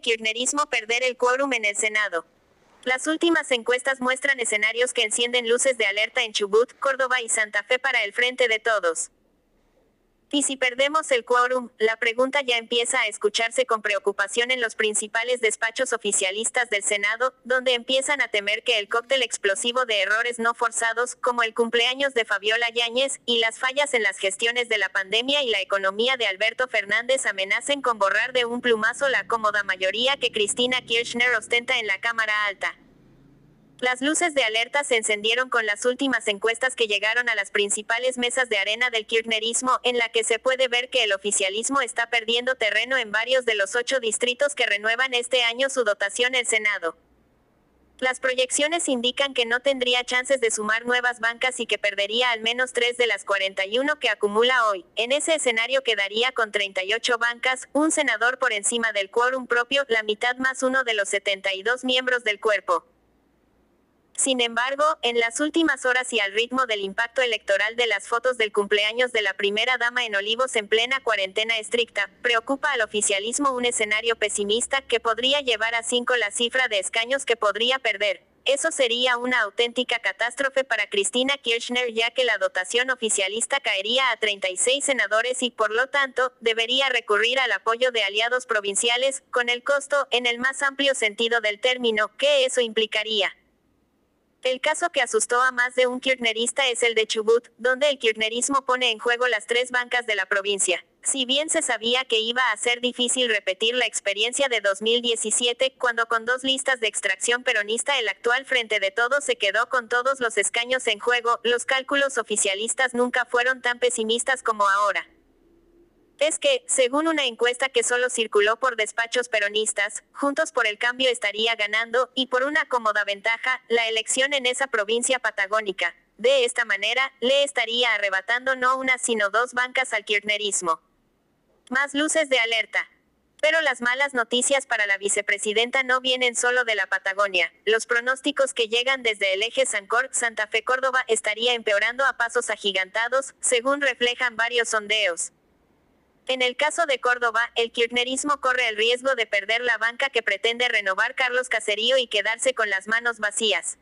¿Puede el kirchnerismo perder el quórum en el Senado? Las últimas encuestas muestran escenarios que encienden luces de alerta en Chubut, Córdoba y Santa Fe para el frente de todos. Y si perdemos el quórum, la pregunta ya empieza a escucharse con preocupación en los principales despachos oficialistas del Senado, donde empiezan a temer que el cóctel explosivo de errores no forzados, como el cumpleaños de Fabiola Yáñez, y las fallas en las gestiones de la pandemia y la economía de Alberto Fernández amenacen con borrar de un plumazo la cómoda mayoría que Cristina Kirchner ostenta en la Cámara Alta. Las luces de alerta se encendieron con las últimas encuestas que llegaron a las principales mesas de arena del kirchnerismo, en la que se puede ver que el oficialismo está perdiendo terreno en varios de los ocho distritos que renuevan este año su dotación el Senado. Las proyecciones indican que no tendría chances de sumar nuevas bancas y que perdería al menos tres de las 41 que acumula hoy. En ese escenario quedaría con 38 bancas, un senador por encima del quórum propio, la mitad más uno de los 72 miembros del cuerpo. Sin embargo, en las últimas horas y al ritmo del impacto electoral de las fotos del cumpleaños de la primera dama en Olivos en plena cuarentena estricta, preocupa al oficialismo un escenario pesimista que podría llevar a 5 la cifra de escaños que podría perder. Eso sería una auténtica catástrofe para Cristina Kirchner ya que la dotación oficialista caería a 36 senadores y por lo tanto, debería recurrir al apoyo de aliados provinciales, con el costo, en el más amplio sentido del término, que eso implicaría. El caso que asustó a más de un kirchnerista es el de Chubut, donde el kirchnerismo pone en juego las tres bancas de la provincia. Si bien se sabía que iba a ser difícil repetir la experiencia de 2017, cuando con dos listas de extracción peronista el actual Frente de Todos se quedó con todos los escaños en juego, los cálculos oficialistas nunca fueron tan pesimistas como ahora es que, según una encuesta que solo circuló por despachos peronistas, Juntos por el Cambio estaría ganando, y por una cómoda ventaja, la elección en esa provincia patagónica. De esta manera, le estaría arrebatando no una sino dos bancas al kirchnerismo. Más luces de alerta. Pero las malas noticias para la vicepresidenta no vienen solo de la Patagonia. Los pronósticos que llegan desde el eje Sancor, Santa Fe Córdoba estaría empeorando a pasos agigantados, según reflejan varios sondeos. En el caso de Córdoba, el kirchnerismo corre el riesgo de perder la banca que pretende renovar Carlos Caserío y quedarse con las manos vacías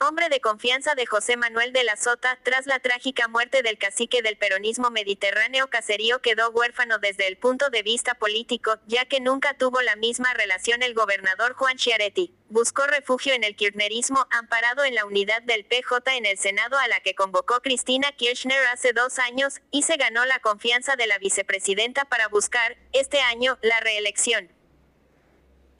hombre de confianza de José Manuel de la Sota, tras la trágica muerte del cacique del peronismo mediterráneo Caserío quedó huérfano desde el punto de vista político, ya que nunca tuvo la misma relación el gobernador Juan Chiaretti. Buscó refugio en el kirchnerismo, amparado en la unidad del PJ en el Senado a la que convocó Cristina Kirchner hace dos años, y se ganó la confianza de la vicepresidenta para buscar, este año, la reelección.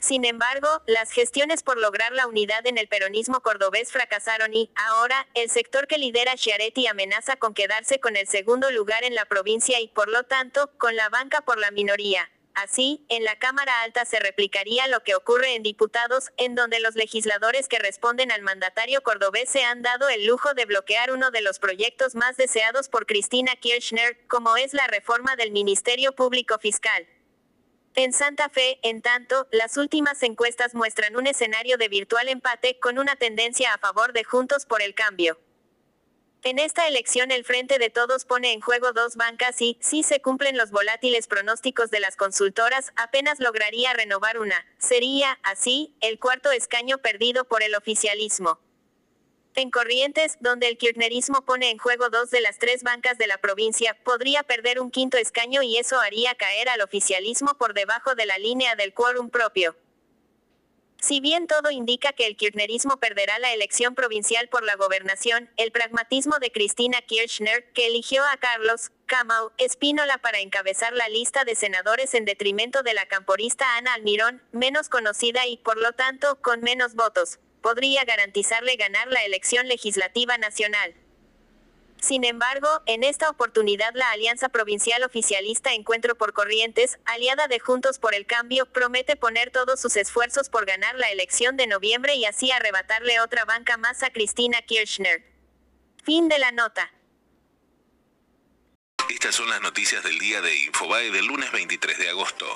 Sin embargo, las gestiones por lograr la unidad en el peronismo cordobés fracasaron y, ahora, el sector que lidera Chiaretti amenaza con quedarse con el segundo lugar en la provincia y, por lo tanto, con la banca por la minoría. Así, en la Cámara Alta se replicaría lo que ocurre en diputados, en donde los legisladores que responden al mandatario cordobés se han dado el lujo de bloquear uno de los proyectos más deseados por Cristina Kirchner, como es la reforma del Ministerio Público Fiscal. En Santa Fe, en tanto, las últimas encuestas muestran un escenario de virtual empate con una tendencia a favor de Juntos por el Cambio. En esta elección el Frente de Todos pone en juego dos bancas y, si se cumplen los volátiles pronósticos de las consultoras, apenas lograría renovar una. Sería, así, el cuarto escaño perdido por el oficialismo. En Corrientes, donde el kirchnerismo pone en juego dos de las tres bancas de la provincia, podría perder un quinto escaño y eso haría caer al oficialismo por debajo de la línea del quórum propio. Si bien todo indica que el kirchnerismo perderá la elección provincial por la gobernación, el pragmatismo de Cristina Kirchner, que eligió a Carlos Camau Espínola para encabezar la lista de senadores en detrimento de la camporista Ana Almirón, menos conocida y, por lo tanto, con menos votos, podría garantizarle ganar la elección legislativa nacional. Sin embargo, en esta oportunidad la Alianza Provincial Oficialista Encuentro por Corrientes, aliada de Juntos por el Cambio, promete poner todos sus esfuerzos por ganar la elección de noviembre y así arrebatarle otra banca más a Cristina Kirchner. Fin de la nota. Estas son las noticias del día de Infobae del lunes 23 de agosto.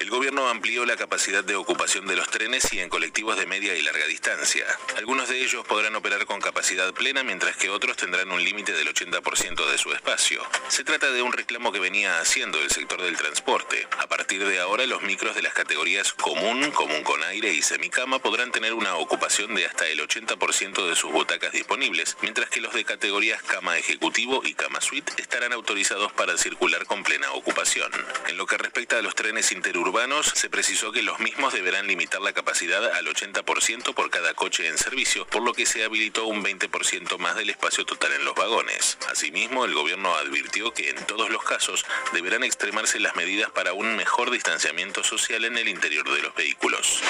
El gobierno amplió la capacidad de ocupación de los trenes y en colectivos de media y larga distancia. Algunos de ellos podrán operar con capacidad plena, mientras que otros tendrán un límite del 80% de su espacio. Se trata de un reclamo que venía haciendo el sector del transporte. A partir de ahora, los micros de las categorías común, común con aire y semicama podrán tener una ocupación de hasta el 80% de sus butacas disponibles, mientras que los de categorías cama ejecutivo y cama suite estarán autorizados para circular con plena ocupación. En lo que respecta a los trenes interurbanos, se precisó que los mismos deberán limitar la capacidad al 80% por cada coche en servicio, por lo que se habilitó un 20% más del espacio total en los vagones. Asimismo, el gobierno advirtió que en todos los casos deberán extremarse las medidas para un mejor distanciamiento social en el interior de los vehículos.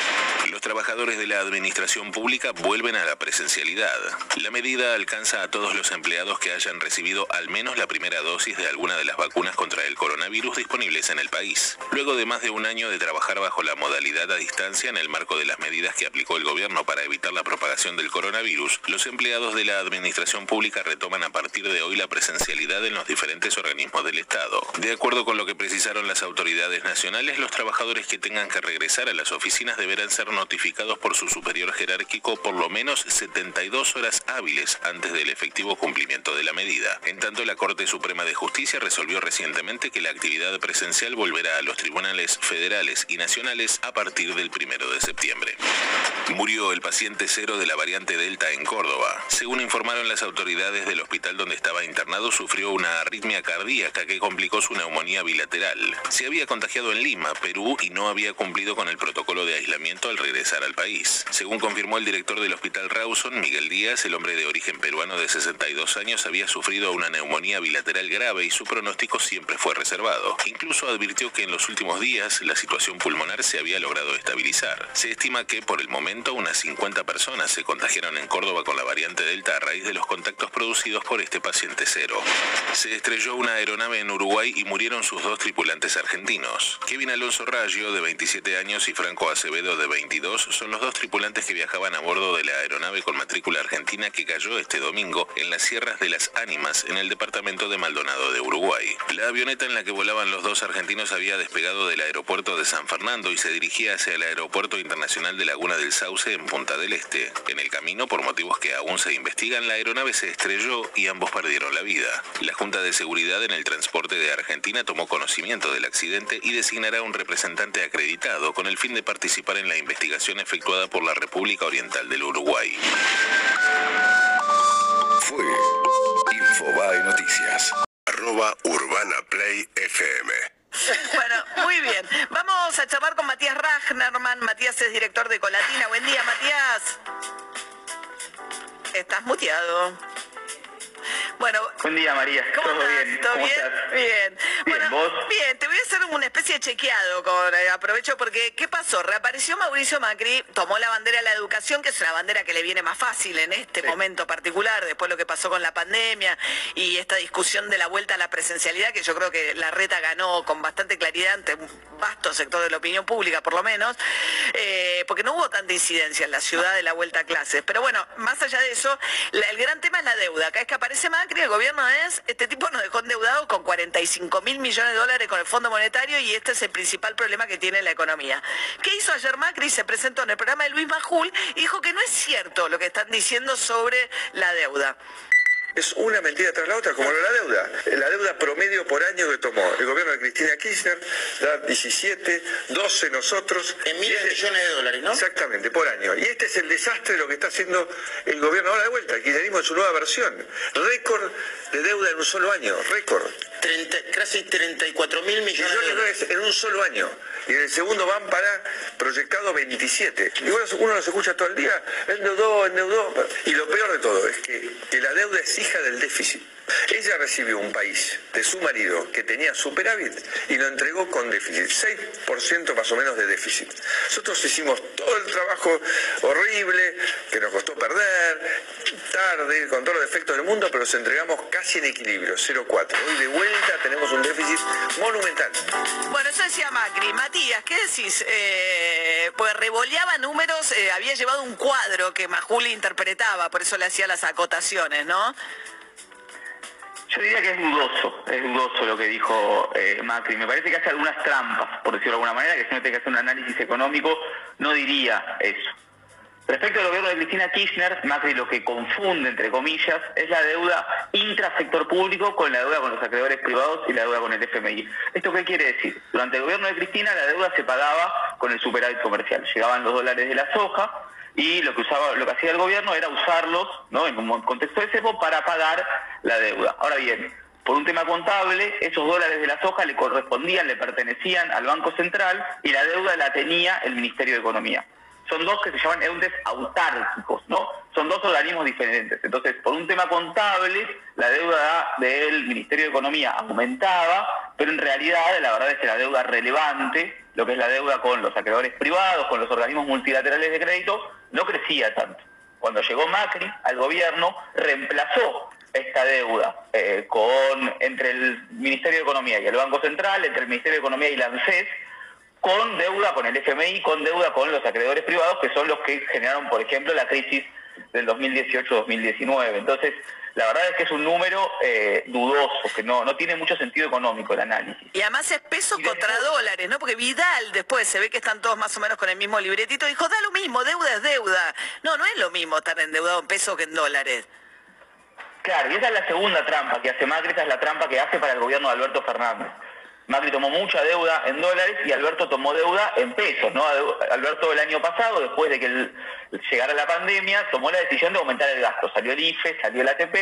Los trabajadores de la administración pública vuelven a la presencialidad. La medida alcanza a todos los empleados que hayan recibido al menos la primera dosis de alguna de las vacunas contra el coronavirus disponibles en el país. Luego de más de un año de trabajar bajo la modalidad a distancia en el marco de las medidas que aplicó el gobierno para evitar la propagación del coronavirus, los empleados de la administración pública retoman a partir de hoy la presencialidad en los diferentes organismos del Estado. De acuerdo con lo que precisaron las autoridades nacionales, los trabajadores que tengan que regresar a las oficinas deberán ser notificados por su superior jerárquico por lo menos 72 horas hábiles antes del efectivo cumplimiento de la medida. En tanto, la Corte Suprema de Justicia resolvió recientemente que la actividad presencial volverá a los tribunales federales y nacionales a partir del primero de septiembre. Murió el paciente cero de la variante Delta en Córdoba. Según informaron las autoridades del hospital donde estaba internado, sufrió una arritmia cardíaca que complicó su neumonía bilateral. Se había contagiado en Lima, Perú, y no había cumplido con el protocolo de aislamiento al regresar al país. Según confirmó el director del hospital Rawson, Miguel Díaz, el hombre de origen peruano de 62 años había sufrido una neumonía bilateral grave y su pronóstico siempre fue reservado. Incluso advirtió que en los últimos días la situación pulmonar se había logrado estabilizar. Se estima que por el momento unas 50 personas se contagiaron en Córdoba con la variante Delta a raíz de los contactos producidos por este paciente cero. Se estrelló una aeronave en Uruguay y murieron sus dos tripulantes argentinos. Kevin Alonso Raggio, de 27 años, y Franco Acevedo, de 22, son los dos tripulantes que viajaban a bordo de la aeronave con matrícula argentina que cayó este domingo en las sierras de las Ánimas, en el departamento de Maldonado de Uruguay. La avioneta en la que volaban los dos argentinos había despegado del aeropuerto de San Fernando y se dirigía hacia el aeropuerto internacional de Laguna del Sauce en Punta del Este. En el camino, por motivos que aún se investigan, la aeronave se estrelló y ambos perdieron la vida. La Junta de Seguridad en el Transporte de Argentina tomó conocimiento del accidente y designará un representante acreditado con el fin de participar en la investigación efectuada por la República Oriental del Uruguay. Fue Infobae Noticias arroba Urbana Play FM. Bueno, muy bien. Vamos a charlar con Matías Ragnerman. Matías es director de Colatina. Buen día, Matías. Estás muteado. Bueno, buen día María, ¿Cómo ¿todo bien? ¿Todo bien? Bien. Bien, ¿vos? bien, te voy a hacer una especie de chequeado con eh, aprovecho porque ¿qué pasó? Reapareció Mauricio Macri, tomó la bandera de la educación, que es una bandera que le viene más fácil en este momento particular, después lo que pasó con la pandemia y esta discusión de la vuelta a la presencialidad, que yo creo que la reta ganó con bastante claridad ante un vasto sector de la opinión pública, por lo menos, eh, porque no hubo tanta incidencia en la ciudad de la vuelta a clases. Pero bueno, más allá de eso, el gran tema es la deuda. Acá es que aparece Macri el gobierno es, este tipo nos dejó endeudado con 45 mil millones de dólares con el Fondo Monetario y este es el principal problema que tiene la economía. ¿Qué hizo ayer Macri? Se presentó en el programa de Luis Majul y dijo que no es cierto lo que están diciendo sobre la deuda es una mentira tras la otra, como la deuda. La deuda promedio por año que tomó el gobierno de Cristina Kirchner, da 17, 12 nosotros. En miles de millones de dólares, ¿no? Exactamente, por año. Y este es el desastre de lo que está haciendo el gobierno ahora de vuelta. El kirchnerismo en su nueva versión. Récord de deuda en un solo año, récord. Casi 34 mil millones, de dólares en un solo año. Y en el segundo van para proyectado 27. Y uno, uno los escucha todo el día, endeudó, endeudó. Y lo peor de todo es que, que la deuda es hija del déficit. Ella recibió un país de su marido que tenía superávit y lo entregó con déficit, 6% más o menos de déficit. Nosotros hicimos todo el trabajo horrible, que nos costó perder, tarde, con todos los defectos del mundo, pero los entregamos casi en equilibrio, 0,4. Hoy de vuelta tenemos un déficit monumental. Bueno, eso decía Macri. Matías, ¿qué decís? Eh, pues revoleaba números, eh, había llevado un cuadro que Majuli interpretaba, por eso le hacía las acotaciones, ¿no? Yo diría que es dudoso, es dudoso lo que dijo eh, Macri. Me parece que hace algunas trampas, por decirlo de alguna manera, que si no tiene que hacer un análisis económico, no diría eso. Respecto al gobierno de Cristina Kirchner, Macri lo que confunde, entre comillas, es la deuda intrasector público con la deuda con los acreedores privados y la deuda con el FMI. ¿Esto qué quiere decir? Durante el gobierno de Cristina la deuda se pagaba con el superávit comercial. Llegaban los dólares de la soja, y lo que usaba, lo que hacía el gobierno era usarlos, ¿no? En un contexto de CEPO para pagar la deuda. Ahora bien, por un tema contable, esos dólares de la soja le correspondían, le pertenecían al Banco Central y la deuda la tenía el Ministerio de Economía. Son dos que se llaman entes autárquicos, ¿no? Son dos organismos diferentes. Entonces, por un tema contable, la deuda del Ministerio de Economía aumentaba, pero en realidad la verdad es que la deuda relevante, lo que es la deuda con los acreedores privados, con los organismos multilaterales de crédito, no crecía tanto. Cuando llegó Macri al gobierno, reemplazó esta deuda eh, con, entre el Ministerio de Economía y el Banco Central, entre el Ministerio de Economía y la ANSES, con deuda con el FMI, con deuda con los acreedores privados, que son los que generaron, por ejemplo, la crisis del 2018-2019. Entonces, la verdad es que es un número eh, dudoso, que no, no tiene mucho sentido económico el análisis. Y además es pesos contra dólares, ¿no? Porque Vidal después se ve que están todos más o menos con el mismo libretito, dijo, da lo mismo, deuda es deuda. No, no es lo mismo estar endeudado en pesos que en dólares. Claro, y esa es la segunda trampa que hace Macri, esa es la trampa que hace para el gobierno de Alberto Fernández. Macri tomó mucha deuda en dólares y Alberto tomó deuda en pesos, ¿no? Alberto el año pasado, después de que llegara la pandemia, tomó la decisión de aumentar el gasto. Salió el IFE, salió el ATP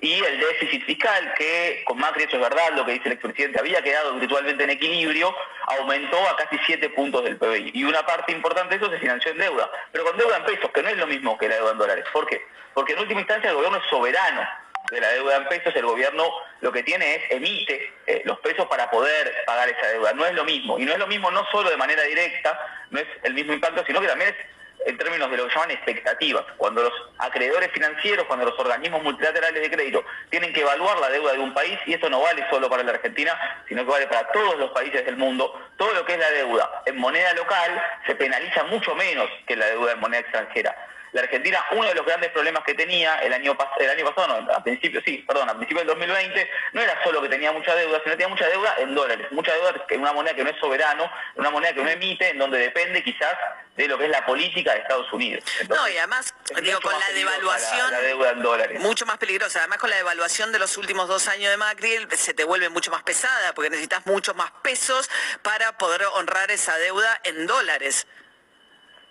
y el déficit fiscal, que con Macri eso es verdad, lo que dice el expresidente, había quedado virtualmente en equilibrio, aumentó a casi 7 puntos del PBI. Y una parte importante de eso se financió en deuda, pero con deuda en pesos, que no es lo mismo que la deuda en dólares. ¿Por qué? Porque en última instancia el gobierno es soberano de la deuda en pesos, el gobierno lo que tiene es emite eh, los pesos para poder pagar esa deuda. No es lo mismo. Y no es lo mismo no solo de manera directa, no es el mismo impacto, sino que también es en términos de lo que llaman expectativas. Cuando los acreedores financieros, cuando los organismos multilaterales de crédito tienen que evaluar la deuda de un país, y esto no vale solo para la Argentina, sino que vale para todos los países del mundo, todo lo que es la deuda en moneda local se penaliza mucho menos que la deuda en moneda extranjera la Argentina, uno de los grandes problemas que tenía el año, el año pasado, no, a principio, sí, perdón, a principio del 2020, no era solo que tenía mucha deuda, sino que tenía mucha deuda en dólares, mucha deuda en una moneda que no es soberano, una moneda que no emite, en donde depende quizás de lo que es la política de Estados Unidos. no, y además, digo, con la devaluación, la, deuda en dólares. mucho más peligrosa, además con la devaluación de los últimos dos años de Macri, se te vuelve mucho más pesada, porque necesitas muchos más pesos para poder honrar esa deuda en dólares.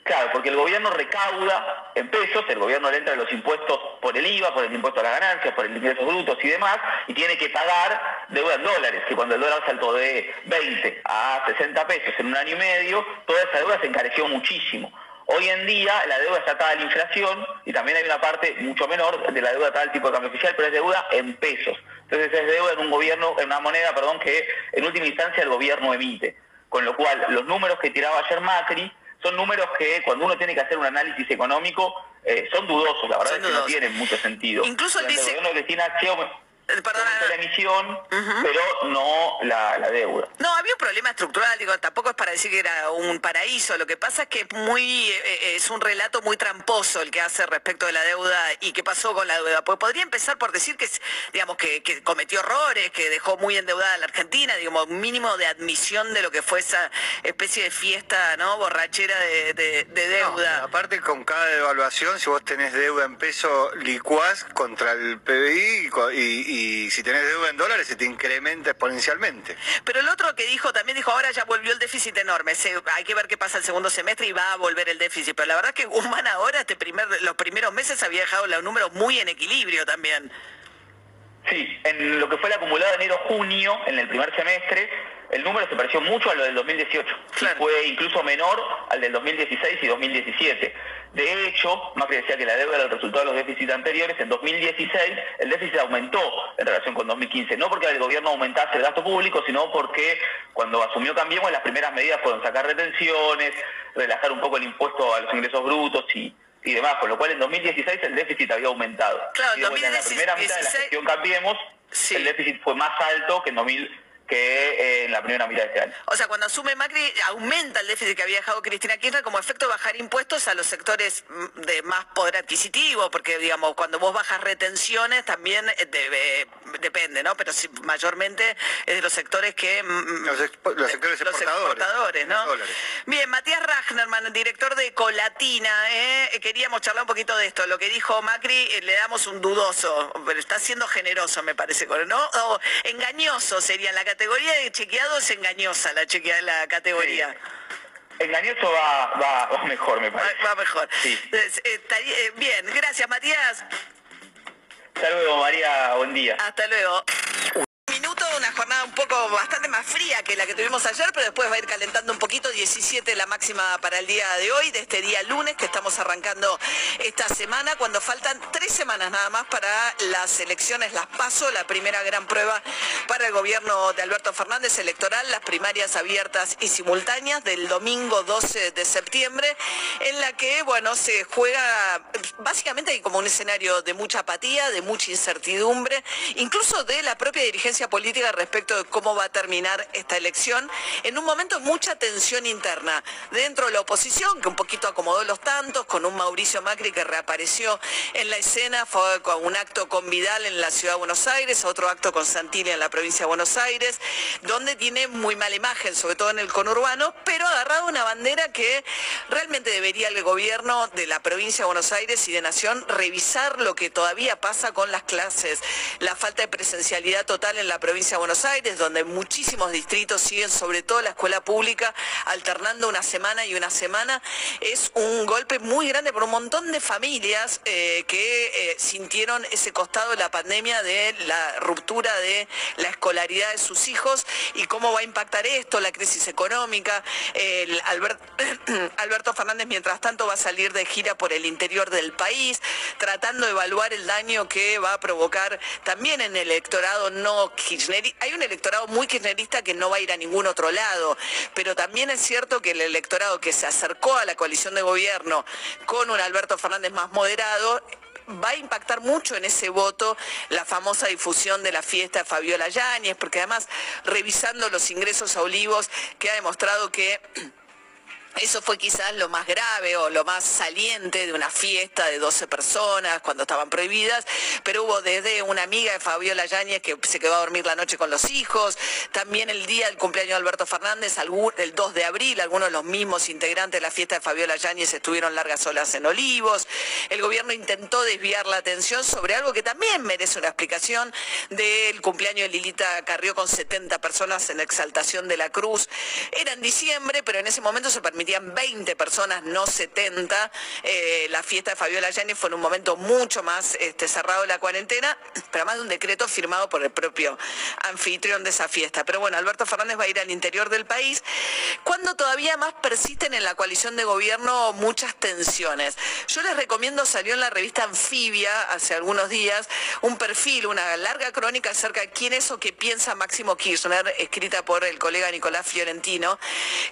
Claro, porque el gobierno recauda en pesos, el gobierno le entra los impuestos por el IVA, por el impuesto a las ganancias, por el ingresos brutos y demás, y tiene que pagar deuda en dólares, que cuando el dólar saltó de 20 a 60 pesos en un año y medio, toda esa deuda se encareció muchísimo. Hoy en día la deuda está atada a la inflación y también hay una parte mucho menor de la deuda atada al tipo de cambio oficial, pero es deuda en pesos. Entonces es deuda en un gobierno, en una moneda, perdón, que en última instancia el gobierno emite. Con lo cual, los números que tiraba ayer Macri son números que cuando uno tiene que hacer un análisis económico eh, son dudosos, la verdad es que no tienen mucho sentido. Incluso él dice... El eh, la emisión, pero no la, deuda. No, había un problema estructural, digo, tampoco es para decir que era un paraíso, lo que pasa es que es muy, eh, es un relato muy tramposo el que hace respecto de la deuda y qué pasó con la deuda. Pues podría empezar por decir que, digamos, que, cometió errores, que dejó muy endeudada a la Argentina, digamos, mínimo de admisión de lo que fue esa especie de fiesta, ¿no? Borrachera de, deuda. aparte, con cada devaluación, si vos tenés deuda en peso, licuás contra el PBI y y si tenés deuda en dólares se te incrementa exponencialmente. Pero el otro que dijo, también dijo, ahora ya volvió el déficit enorme, hay que ver qué pasa el segundo semestre y va a volver el déficit. Pero la verdad es que Guzmán ahora, este primer, los primeros meses había dejado los números muy en equilibrio también. Sí, en lo que fue el acumulado de enero-junio, en el primer semestre, el número se pareció mucho a lo del 2018. Fue incluso menor al del 2016 y 2017. De hecho, Macri decía que la deuda era el resultado de los déficits anteriores. En 2016 el déficit aumentó en relación con 2015. No porque el gobierno aumentase el gasto público, sino porque cuando asumió Cambiemos las primeras medidas fueron sacar retenciones, relajar un poco el impuesto a los ingresos brutos y y demás, con lo cual en 2016 el déficit había aumentado. Claro, y en la primera mitad de la gestión Cambiemos, el déficit fue más alto que en 2000 que eh, en la primera mitad de este año. O sea, cuando asume Macri, aumenta el déficit que había dejado Cristina Kirchner como efecto de bajar impuestos a los sectores mm, de más poder adquisitivo, porque, digamos, cuando vos bajas retenciones también eh, depende, ¿no? Pero mayormente es de los sectores que... Mm, mm, los, sectores exportadores, ¿no? Bien, Matías Rachnerman, director de Colatina, ¿eh? queríamos charlar un poquito de esto. Lo que dijo Macri, le damos un dudoso, pero está siendo generoso, me parece, ¿no? O engañoso sería la categoría de chequeado es engañosa, la, chequea, la categoría. Engañoso va, mejor, me parece. Va, mejor. Sí. Eh, bien, gracias, Matías. Hasta luego, María. Buen día. Hasta luego una jornada un poco bastante más fría que la que tuvimos ayer, pero después va a ir calentando un poquito, 17 la máxima para el día de hoy, de este día lunes que estamos arrancando esta semana, cuando faltan tres semanas nada más para las elecciones, las paso, la primera gran prueba para el gobierno de Alberto Fernández electoral, las primarias abiertas y simultáneas del domingo 12 de septiembre, en la que, bueno, se juega, básicamente hay como un escenario de mucha apatía, de mucha incertidumbre, incluso de la propia dirigencia política respecto de cómo va a terminar esta elección, en un momento mucha tensión interna dentro de la oposición, que un poquito acomodó los tantos, con un Mauricio Macri que reapareció en la escena, fue con un acto con Vidal en la ciudad de Buenos Aires, otro acto con Santilli en la provincia de Buenos Aires, donde tiene muy mala imagen, sobre todo en el conurbano, pero agarrado una bandera que realmente debería el gobierno de la provincia de Buenos Aires y de Nación revisar lo que todavía pasa con las clases, la falta de presencialidad total en la provincia Buenos Aires, donde muchísimos distritos siguen, sobre todo la escuela pública, alternando una semana y una semana, es un golpe muy grande por un montón de familias eh, que eh, sintieron ese costado de la pandemia de la ruptura de la escolaridad de sus hijos y cómo va a impactar esto, la crisis económica. Alberto Fernández, mientras tanto, va a salir de gira por el interior del país, tratando de evaluar el daño que va a provocar también en el electorado no hay un electorado muy kirchnerista que no va a ir a ningún otro lado, pero también es cierto que el electorado que se acercó a la coalición de gobierno con un Alberto Fernández más moderado, va a impactar mucho en ese voto la famosa difusión de la fiesta de Fabiola Yáñez, porque además, revisando los ingresos a Olivos, que ha demostrado que eso fue quizás lo más grave o lo más saliente de una fiesta de 12 personas cuando estaban prohibidas, pero hubo desde una amiga de Fabiola Yáñez que se quedó a dormir la noche con los hijos, también el día del cumpleaños de Alberto Fernández, el 2 de abril, algunos de los mismos integrantes de la fiesta de Fabiola Yáñez estuvieron largas olas en Olivos. El gobierno intentó desviar la atención sobre algo que también merece una explicación del cumpleaños de Lilita Carrió con 70 personas en la exaltación de la cruz. Era en diciembre, pero en ese momento se permitió 20 personas, no 70. Eh, la fiesta de Fabiola Yáñez fue en un momento mucho más este, cerrado de la cuarentena, pero además de un decreto firmado por el propio anfitrión de esa fiesta. Pero bueno, Alberto Fernández va a ir al interior del país, cuando todavía más persisten en la coalición de gobierno muchas tensiones. Yo les recomiendo, salió en la revista Anfibia hace algunos días, un perfil, una larga crónica acerca de quién es o qué piensa Máximo Kirchner, escrita por el colega Nicolás Fiorentino,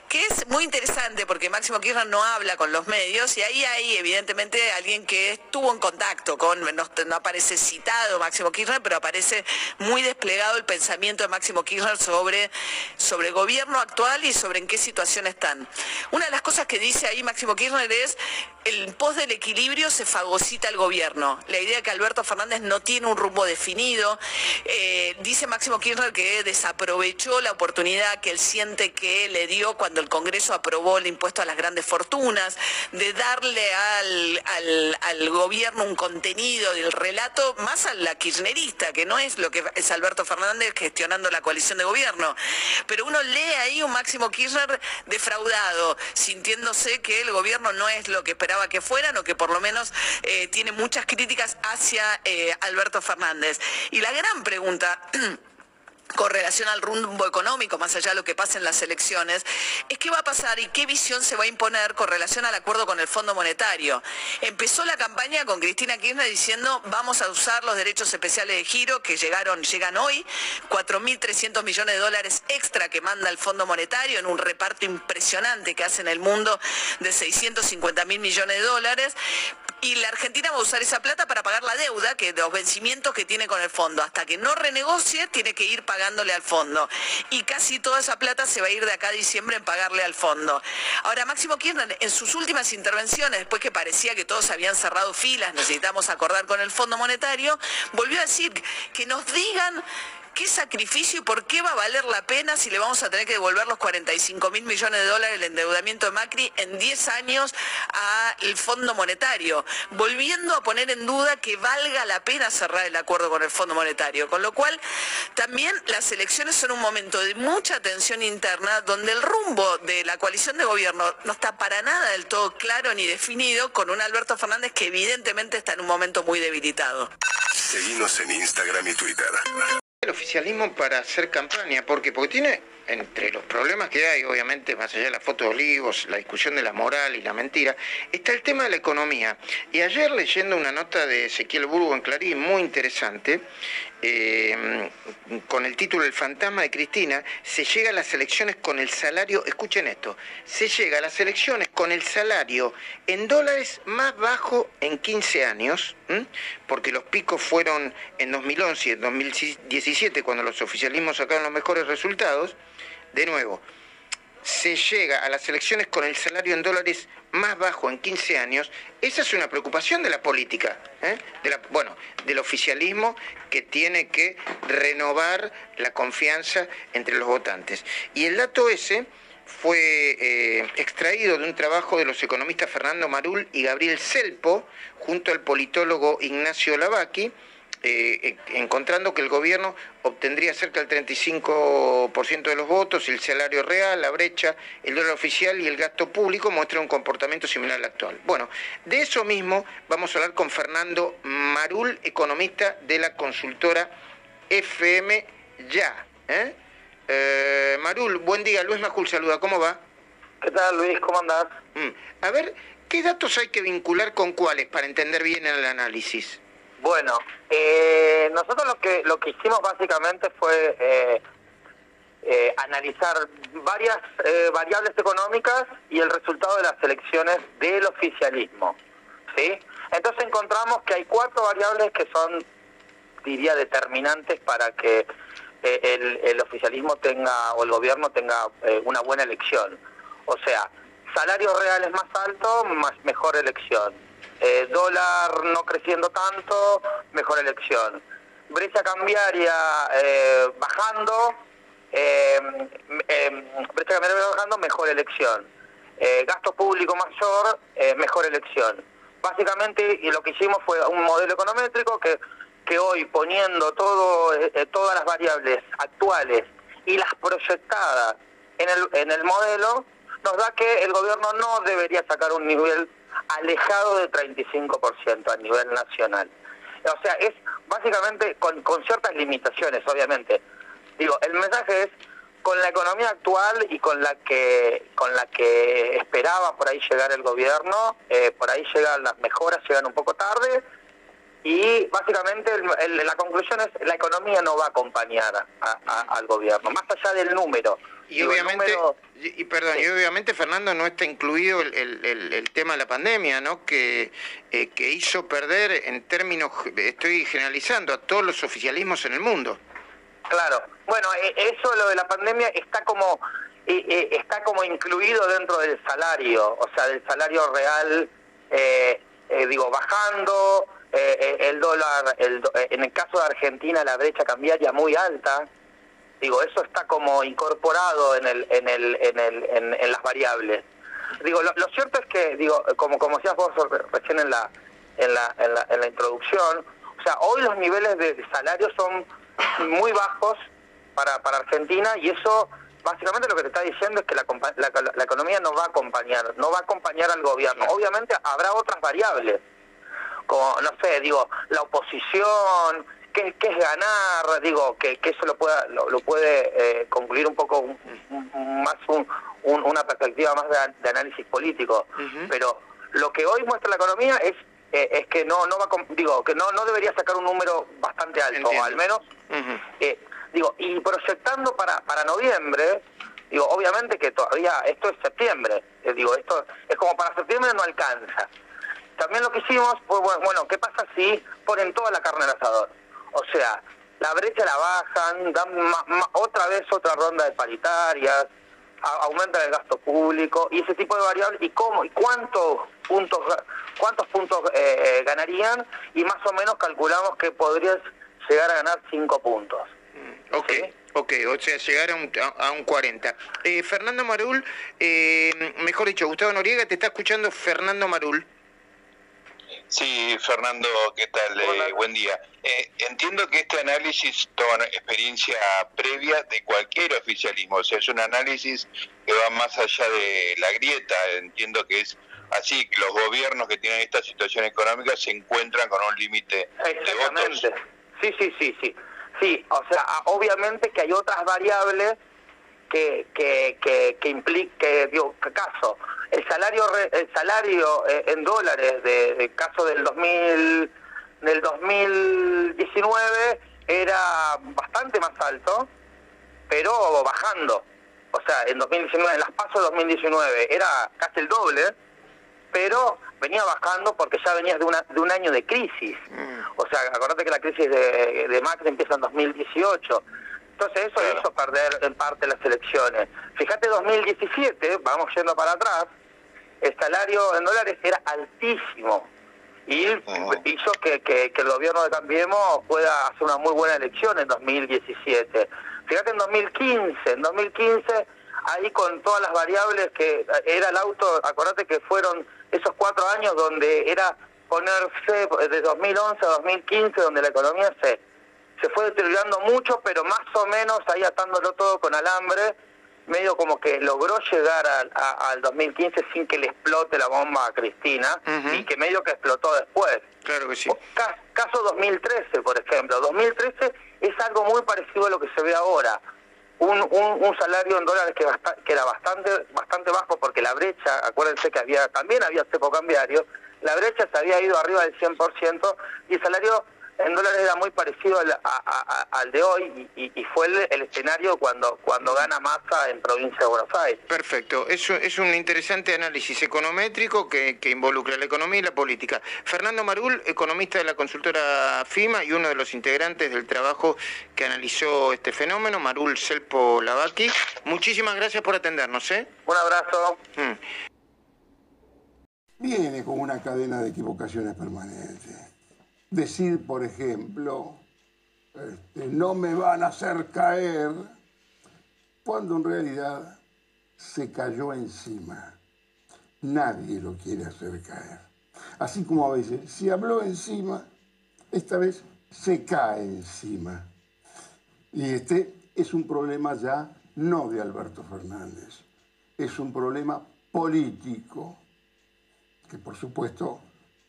que es muy interesante porque Máximo Kirchner no habla con los medios y ahí hay evidentemente alguien que estuvo en contacto con, no, aparece citado Máximo Kirchner, pero aparece muy desplegado el pensamiento de Máximo Kirchner sobre, sobre el gobierno actual y sobre en qué situación están. Una de las cosas que dice ahí Máximo Kirchner es el pos del equilibrio se fagocita el gobierno. La idea de que Alberto Fernández no tiene un rumbo definido. Eh, dice Máximo Kirchner que desaprovechó la oportunidad que él siente que le dio cuando el Congreso aprobó la impuesto a las grandes fortunas, de darle al, al, gobierno un contenido del relato más a la kirchnerista, que no es lo que es Alberto Fernández gestionando la coalición de gobierno. Pero uno lee ahí un Máximo Kirchner defraudado, sintiéndose que el gobierno no es lo que esperaba que fueran o que por lo menos eh, tiene muchas críticas hacia eh, Alberto Fernández. Y la gran pregunta con relación al rumbo económico, más allá de lo que pasa en las elecciones, es qué va a pasar y qué visión se va a imponer con relación al acuerdo con el Fondo Monetario. Empezó la campaña con Cristina Kirchner diciendo vamos a usar los derechos especiales de giro que llegaron, llegan hoy, 4.300 millones de dólares extra que manda el Fondo Monetario en un reparto impresionante que hace en el mundo de 650 mil millones de dólares, y la Argentina va a usar esa plata para pagar la deuda, que los vencimientos que tiene con el fondo. Hasta que no renegocie, tiene que ir pagándole al fondo. Y casi toda esa plata se va a ir de acá a diciembre en pagarle al fondo. Ahora, Máximo Kirchner, en sus últimas intervenciones, después que parecía que todos habían cerrado filas, necesitamos acordar con el Fondo Monetario, volvió a decir que nos digan ¿Qué sacrificio y por qué va a valer la pena si le vamos a tener que devolver los 45 mil millones de dólares del endeudamiento de Macri en 10 años al Fondo Monetario? Volviendo a poner en duda que valga la pena cerrar el acuerdo con el Fondo Monetario. Con lo cual, también las elecciones son un momento de mucha tensión interna donde el rumbo de la coalición de gobierno no está para nada del todo claro ni definido con un Alberto Fernández que evidentemente está en un momento muy debilitado. Seguimos en Instagram y Twitter el oficialismo para hacer campaña, porque porque tiene entre los problemas que hay, obviamente, más allá de la foto de olivos, la discusión de la moral y la mentira, está el tema de la economía. Y ayer leyendo una nota de Ezequiel Burgo en Clarín, muy interesante, eh, con el título El fantasma de Cristina, se llega a las elecciones con el salario, escuchen esto, se llega a las elecciones con el salario en dólares más bajo en 15 años, porque los picos fueron en 2011 y en 2017 cuando los oficialismos sacaron los mejores resultados, de nuevo, se llega a las elecciones con el salario en dólares más bajo en 15 años, esa es una preocupación de la política, ¿eh? bueno, del oficialismo que tiene que renovar la confianza entre los votantes. Y el dato ese fue eh, extraído de un trabajo de los economistas Fernando Marul y Gabriel Selpo, junto al politólogo Ignacio Lavaki, eh, encontrando que el gobierno obtendría cerca del 35% de los votos, el salario real, la brecha, el dólar oficial y el gasto público muestran un comportamiento similar al actual. Bueno, de eso mismo vamos a hablar con Fernando Marul, economista de la consultora FM Ya. ¿eh? Eh, Marul, buen día, Luis Majul saluda, ¿cómo va? ¿Qué tal Luis? ¿Cómo andás? Mm, a ver, ¿qué datos hay que vincular con cuáles para entender bien el análisis? Bueno, eh, nosotros lo que lo que hicimos básicamente fue eh, eh, analizar varias variables económicas y el resultado de las elecciones del oficialismo, ¿sí? Entonces encontramos que hay cuatro variables que son, diría, determinantes para que el, el, oficialismo tenga o el gobierno tenga una buena elección. O sea, salarios reales más altos, más mejor elección eh, dólar no creciendo tanto, mejor elección. Brecha cambiaria eh, bajando, eh, brecha cambiaria bajando, mejor elección. gasto público mayor, mejor elección. Básicamente y lo que hicimos fue un modelo econométrico que, que hoy poniendo todo, todas las variables actuales y las proyectadas en el, en el modelo, nos da que el gobierno no debería sacar un nivel alejado de 35% a nivel nacional. O sea, es básicamente con, ciertas limitaciones, obviamente. Digo, el mensaje es con la economía actual y con la que con la que esperaba por ahí llegar el gobierno, eh, por ahí llegan las mejoras, llegan un poco tarde y básicamente la conclusión es la economía no va a acompañar al gobierno, más allá del número. Y obviamente, y, perdón, y obviamente Fernando no está incluido el, tema de la pandemia, ¿no? Que, eh, que hizo perder en términos, estoy generalizando, a todos los oficialismos en el mundo. Claro, bueno, e, eso lo de la pandemia está como e, e, está como incluido dentro del salario, o sea, del salario real, eh, eh, digo, bajando, el dólar, el, en el caso de Argentina la brecha cambiaria muy alta, Digo, eso está como incorporado en, el, en, el, en, el, en, las variables. Digo, lo, cierto es que, digo, como, como decías vos recién en la, en la, en la, en la introducción, o sea, hoy los niveles de, salario son muy bajos para, para Argentina y eso básicamente lo que te está diciendo es que la, la, economía no va a acompañar, no va a acompañar al gobierno. Obviamente habrá otras variables, como, no sé, digo, la oposición, qué, es ganar, digo, que, que eso lo, pueda, lo, puede eh, concluir un poco más un, una perspectiva más de, análisis político. Pero lo que hoy muestra la economía es eh, es que no no va digo que no no debería sacar un número bastante alto al menos eh, digo y proyectando para para noviembre digo obviamente que todavía esto es septiembre digo esto es como para septiembre no alcanza. También lo que hicimos fue bueno qué pasa si ponen toda la carne al asador o sea, la brecha la bajan, dan otra vez otra ronda de paritarias, aumentan el gasto público y ese tipo de variables y cómo y cuántos puntos cuántos puntos eh, eh, ganarían y más o menos calculamos que podrías llegar a ganar cinco puntos. Mm, ok. Ok, o sea, llegar a un, a, un 40. Eh, Fernando Marul, mejor dicho, Gustavo Noriega, te está escuchando Fernando Marul. Sí, Fernando, ¿qué tal? Eh, buen día. Eh, entiendo que este análisis toma experiencia previa de cualquier oficialismo, o sea, es un análisis que va más allá de la grieta. Entiendo que es así, que los gobiernos que tienen esta situación económica se encuentran con un límite de votos. Sí, sí, sí, sí. Sí, o sea, obviamente que hay otras variables que, que, que, que implique, digo, caso, el salario el salario eh, en dólares de, caso del 2000 del 2019 era bastante más alto, pero bajando. O sea, en 2019, en las pasos de 2019 era casi el doble, pero venía bajando porque ya venías de, una, de un año de crisis. Mm. O sea, acordate que la crisis de, de Macri empieza en 2018 entonces eso hizo perder en parte las elecciones. Fíjate 2017, vamos yendo para atrás, el salario en dólares era altísimo y hizo que, que, el gobierno de Cambiemos pueda hacer una muy buena elección en 2017. Fíjate en 2015, en 2015 ahí con todas las variables que era el auto, acuérdate que fueron esos cuatro años donde era ponerse de 2011 a 2015 donde la economía se se fue deteriorando mucho, pero más o menos ahí atándolo todo con alambre, medio como que logró llegar al, 2015 sin que le explote la bomba a Cristina y que medio que explotó después. Claro que sí. Caso 2013, por ejemplo. 2013 es algo muy parecido a lo que se ve ahora. Un, un, salario en dólares que, que era bastante bastante bajo porque la brecha, acuérdense que había también había cepo cambiario, la brecha se había ido arriba del 100% y el salario en dólares era muy parecido al, al de hoy y, fue el, escenario cuando cuando gana Massa en provincia de Buenos Aires. Perfecto, eso es un interesante análisis econométrico que, que, involucra la economía y la política. Fernando Marul, economista de la consultora FIMA y uno de los integrantes del trabajo que analizó este fenómeno, Marul Selpo Lavaki. Muchísimas gracias por atendernos. ¿eh? Un abrazo. Mm. Viene con una cadena de equivocaciones permanentes decir, por ejemplo, este, no me van a hacer caer, cuando en realidad se cayó encima. Nadie lo quiere hacer caer. Así como a veces, si habló encima, esta vez se cae encima. Y este es un problema ya no de Alberto Fernández, es un problema político, que por supuesto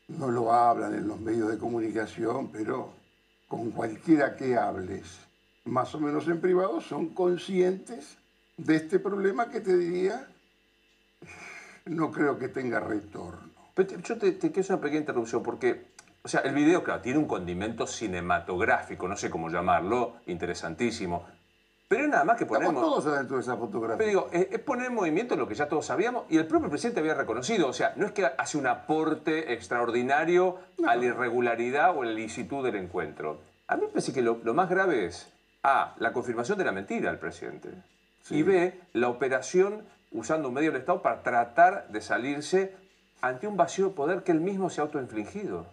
no lo hablan en los medios de comunicación, pero con cualquiera que hables, más o menos en privado, son conscientes de este problema que te diría, no creo que tenga retorno. yo te, te quiero hacer una pequeña interrupción, porque, o sea, el video, claro, tiene un condimento cinematográfico, no sé cómo llamarlo, interesantísimo. Pero es nada más que poner... Estamos todos adentro de esa fotografía. Pero digo, es, poner en movimiento lo que ya todos sabíamos y el propio presidente había reconocido. O sea, no es que hace un aporte extraordinario a la irregularidad o a la licitud del encuentro. A mí me parece que lo, más grave es, A, la confirmación de la mentira del presidente. Y B, la operación usando un medio del Estado para tratar de salirse ante un vacío de poder que él mismo se ha autoinfligido.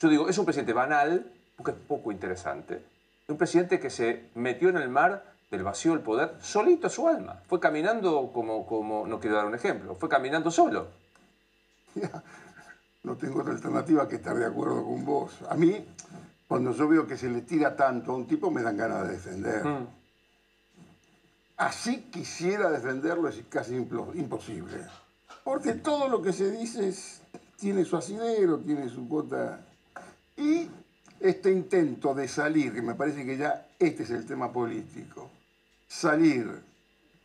Yo digo, es un presidente banal, porque es poco interesante. Un presidente que se metió en el mar del vacío del poder solito su alma. Fue caminando como, como, no quiero dar un ejemplo, fue caminando solo. no tengo otra alternativa que estar de acuerdo con vos. A mí, cuando yo veo que se le tira tanto a un tipo, me dan ganas de defender. Mm. Así quisiera defenderlo, es casi imposible. Porque todo lo que se dice tiene su asidero, tiene su cuota. Y este intento de salir, que me parece que ya este es el tema político, salir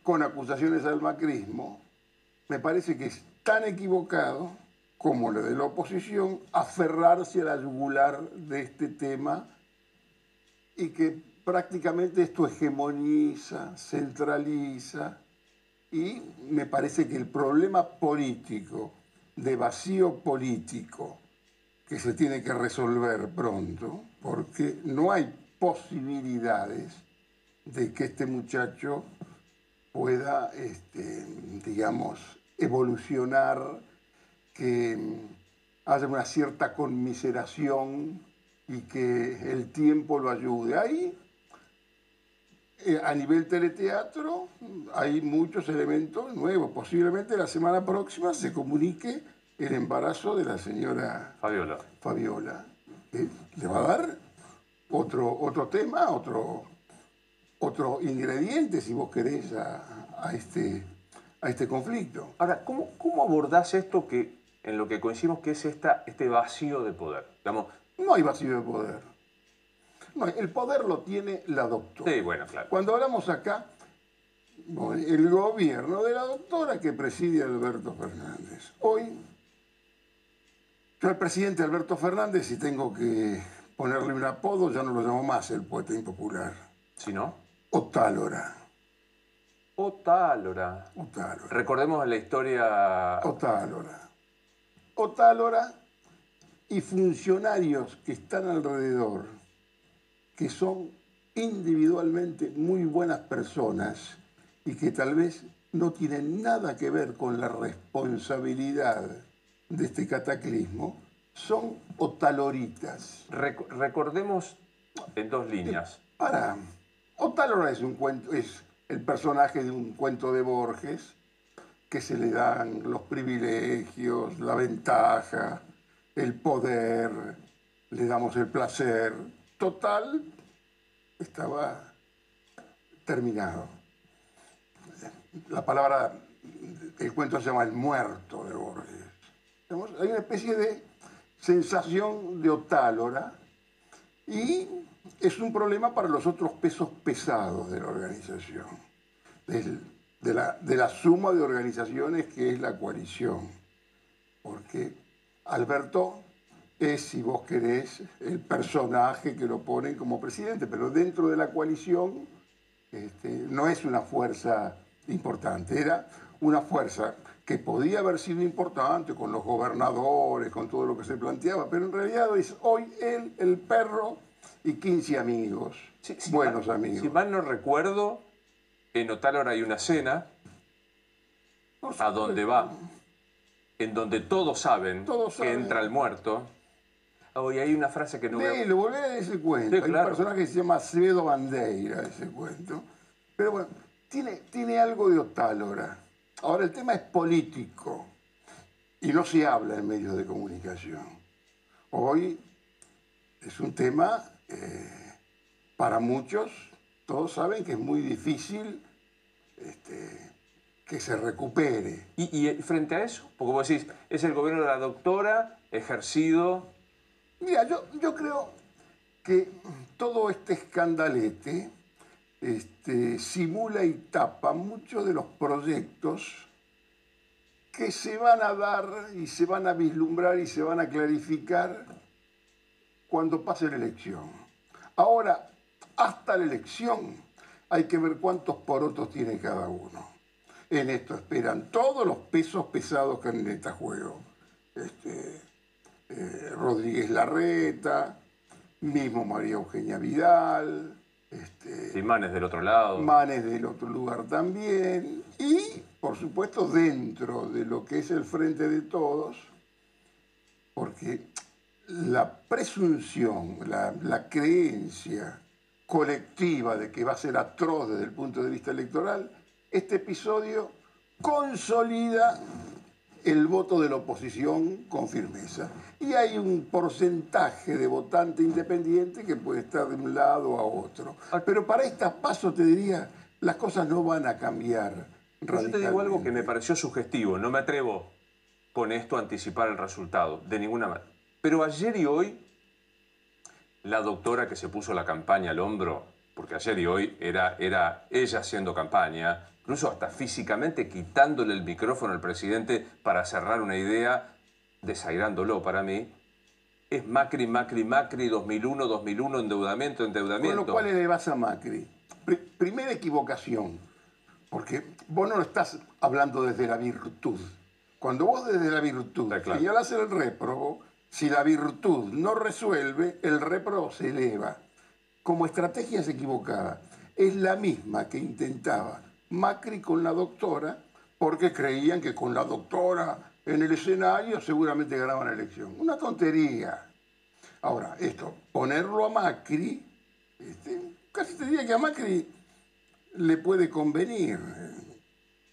con acusaciones al macrismo, me parece que es tan equivocado como lo de la oposición, aferrarse a la yugular de este tema y que prácticamente esto hegemoniza, centraliza y me parece que el problema político, de vacío político, que se tiene que resolver pronto, porque no hay posibilidades de que este muchacho pueda, este, digamos, evolucionar, que haya una cierta conmiseración y que el tiempo lo ayude. Ahí, eh, a nivel teleteatro, hay muchos elementos nuevos. Posiblemente la semana próxima se comunique el embarazo de la señora Fabiola. Fabiola. le va a dar otro, otro tema, otro, otro ingrediente, si vos querés, a, este, a este conflicto. Ahora, ¿cómo, ¿cómo abordás esto que en lo que coincidimos que es esta, este vacío de poder? Digamos, no hay vacío de poder. No, el poder lo tiene la doctora. Sí, bueno, claro. Cuando hablamos acá, el gobierno de la doctora que preside Alberto Fernández. Hoy, yo al presidente Alberto Fernández, si tengo que ponerle un apodo, ya no lo llamo más el poeta impopular. ¿Si no? Otálora. Otálora. Otálora. Recordemos la historia... Otálora. Otálora y funcionarios que están alrededor, que son individualmente muy buenas personas y que tal vez no tienen nada que ver con la responsabilidad de este cataclismo, son otaloritas. recordemos en dos líneas. Para, Un cuento, es el personaje de un cuento de Borges que se le dan los privilegios, la ventaja, el poder, le damos el placer. Total, estaba terminado. La palabra, el cuento se llama El muerto de Borges. Hay una especie de sensación de otálora y es un problema para los otros pesos pesados de la organización, de, la, de la suma de organizaciones que es la coalición. Porque Alberto es, si vos querés, el personaje que lo ponen como presidente, pero dentro de la coalición este, no es una fuerza importante, era una fuerza que podía haber sido importante con los gobernadores, con todo lo que se planteaba, pero en realidad es hoy él, el perro y 15 amigos, buenos amigos. Si mal no recuerdo, en Otálora hay una cena a donde va en donde todos saben que entra el muerto. Oh, y hay una frase que no veo. lo volví a ese cuento. hay un personaje que se llama Acevedo Bandeira, ese cuento. Pero bueno, tiene, tiene algo de otálora. Ahora, el tema es político y no se habla en medios de comunicación. Hoy es un tema, eh, para muchos, todos saben que es muy difícil este, que se recupere. ¿Y, frente a eso? Porque vos decís, es el gobierno de la doctora ejercido... Mira, yo, yo creo que todo este escandalete este, simula y tapa muchos de los proyectos que se van a dar y se van a vislumbrar y se van a clarificar cuando pase la elección. Ahora, hasta la elección hay que ver cuántos porotos tiene cada uno. En esto esperan todos los pesos pesados que en este juego. Este, eh, Rodríguez Larreta, mismo María Eugenia Vidal. Este, y Manes del otro lado. Manes del otro lugar también. Y, por supuesto, dentro de lo que es el frente de todos, porque la presunción, la, la creencia colectiva de que va a ser atroz desde el punto de vista electoral, este episodio consolida el voto de la oposición con firmeza. Y hay un porcentaje de votante independiente que puede estar de un lado a otro. Pero para estas pasos te diría, las cosas no van a cambiar. Yo te digo algo que me pareció sugestivo, no me atrevo con esto a anticipar el resultado, de ninguna manera. Pero ayer y hoy, la doctora que se puso la campaña al hombro, porque ayer y hoy era, era ella haciendo campaña, incluso hasta físicamente quitándole el micrófono al presidente para cerrar una idea, desairándolo para mí, es Macri, Macri, Macri, 2001, 2001, endeudamiento, endeudamiento. Con lo cual le vas a Macri. primera equivocación, porque vos no lo estás hablando desde la virtud. Cuando vos desde la virtud claro. señalás el réprobo, si la virtud no resuelve, el repro se eleva. Como estrategia es equivocada. Es la misma que intentaba Macri con la doctora, porque creían que con la doctora en el escenario seguramente ganaban la elección. Una tontería. Ahora, esto, ponerlo a Macri, este, casi te diría que a Macri le puede convenir.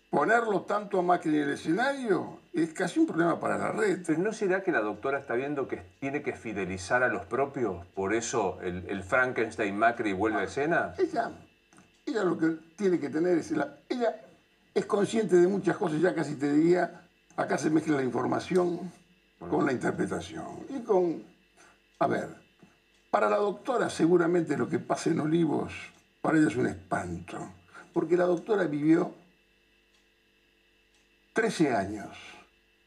Ponerlo tanto a Macri en el escenario es casi un problema para la red. Pero ¿no será que la doctora está viendo que tiene que fidelizar a los propios? Por eso el, Frankenstein Macri vuelve a escena. Ella, ella lo que tiene que tener es... ella es consciente de muchas cosas, ya casi te diría, acá se mezcla la información con la interpretación. Y con... A ver, para la doctora seguramente lo que pasa en Olivos, para ella es un espanto. Porque la doctora vivió 13 años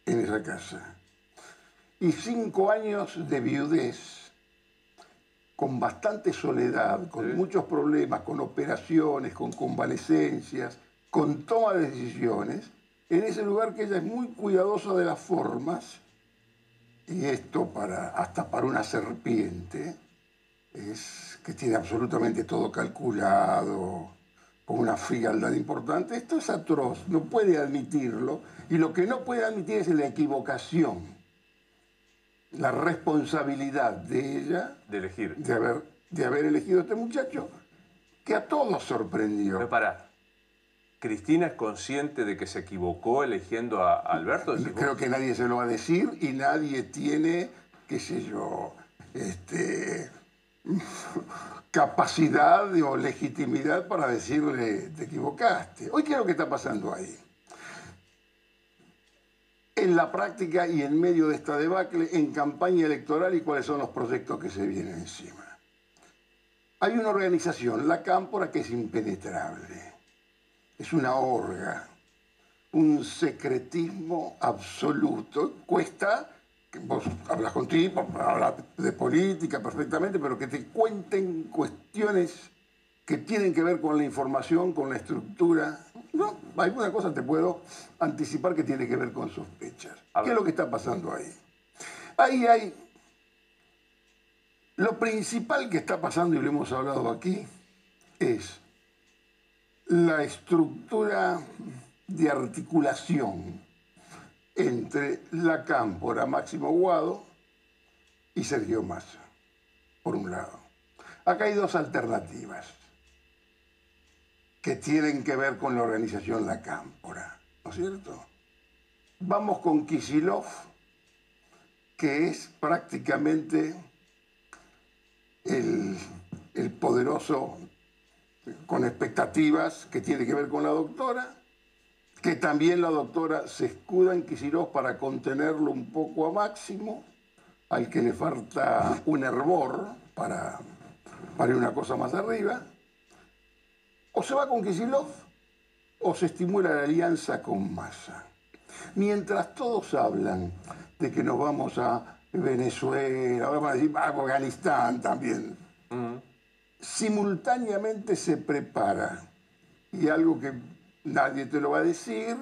en esa casa. Y cinco años de viudez, con bastante soledad, con muchos problemas, con operaciones, con convalecencias, con toma de decisiones, en ese lugar que ella es muy cuidadosa de las formas, y esto para, hasta para una serpiente, es que tiene absolutamente todo calculado, con una frialdad importante, esto es atroz, no puede admitirlo, y lo que no puede admitir es la equivocación, la responsabilidad de ella de elegir, de haber, de haber elegido a este muchacho, que a todos sorprendió. Pero para, ¿Cristina es consciente de que se equivocó eligiendo a Alberto? Creo que nadie se lo va a decir y nadie tiene, qué sé yo, este, capacidad o legitimidad para decirle te equivocaste. Hoy, ¿qué es lo que está pasando ahí? En la práctica y en medio de esta debacle, en campaña electoral y cuáles son los proyectos que se vienen encima. Hay una organización, la Cámpora, que es impenetrable. Es una orga, un secretismo absoluto. Cuesta vos hablas contigo, hablas de política perfectamente, pero que te cuenten cuestiones que tienen que ver con la información, con la estructura. No, alguna cosa te puedo anticipar que tiene que ver con sospechas. ¿Qué es lo que está pasando ahí? Ahí hay... Lo principal que está pasando, y lo hemos hablado aquí, es la estructura de articulación entre la cámpora Máximo Guado y Sergio Massa, por un lado. Acá hay dos alternativas que tienen que ver con la organización La Cámpora, ¿no es cierto? Vamos con Kisilov, que es prácticamente el, el poderoso con expectativas que tiene que ver con la doctora, que también la doctora se escuda en Quisirós para contenerlo un poco a máximo, al que le falta un hervor para, para una cosa más arriba, o se va con Kisilov o se estimula la alianza con Massa. Mientras todos hablan de que nos vamos a Venezuela, vamos a decir a Afganistán también, simultáneamente se prepara, y algo que nadie te lo va a decir,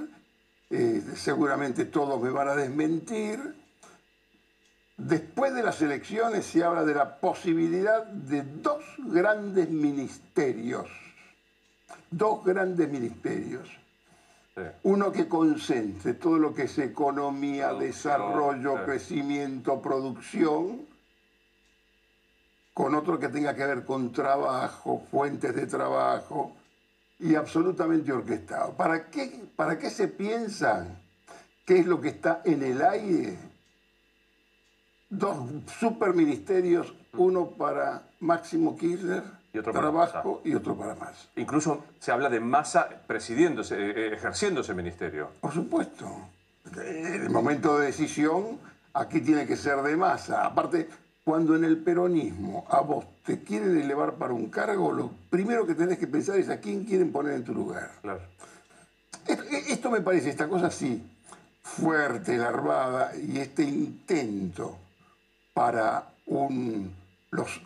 eh, seguramente todos me van a desmentir. Después de las elecciones se habla de la posibilidad de dos grandes ministerios, dos grandes ministerios. Uno que concentre todo lo que es economía, desarrollo, crecimiento, producción, con otro que tenga que ver con trabajo, fuentes de trabajo, y absolutamente orquestado. ¿Para qué, ¿Para qué se piensa qué es lo que está en el aire? Dos superministerios, uno para Máximo Kirchner, y otro trabajo y otro para más. Incluso se habla de masa presidiéndose, eh, eh, ejerciendo ese ministerio. Por supuesto. En el momento de decisión, aquí tiene que ser de masa. Aparte, cuando en el peronismo a vos te quieren elevar para un cargo, lo primero que tenés que pensar es a quién quieren poner en tu lugar. Esto me parece, esta cosa así, fuerte, larvada, y este intento para un, los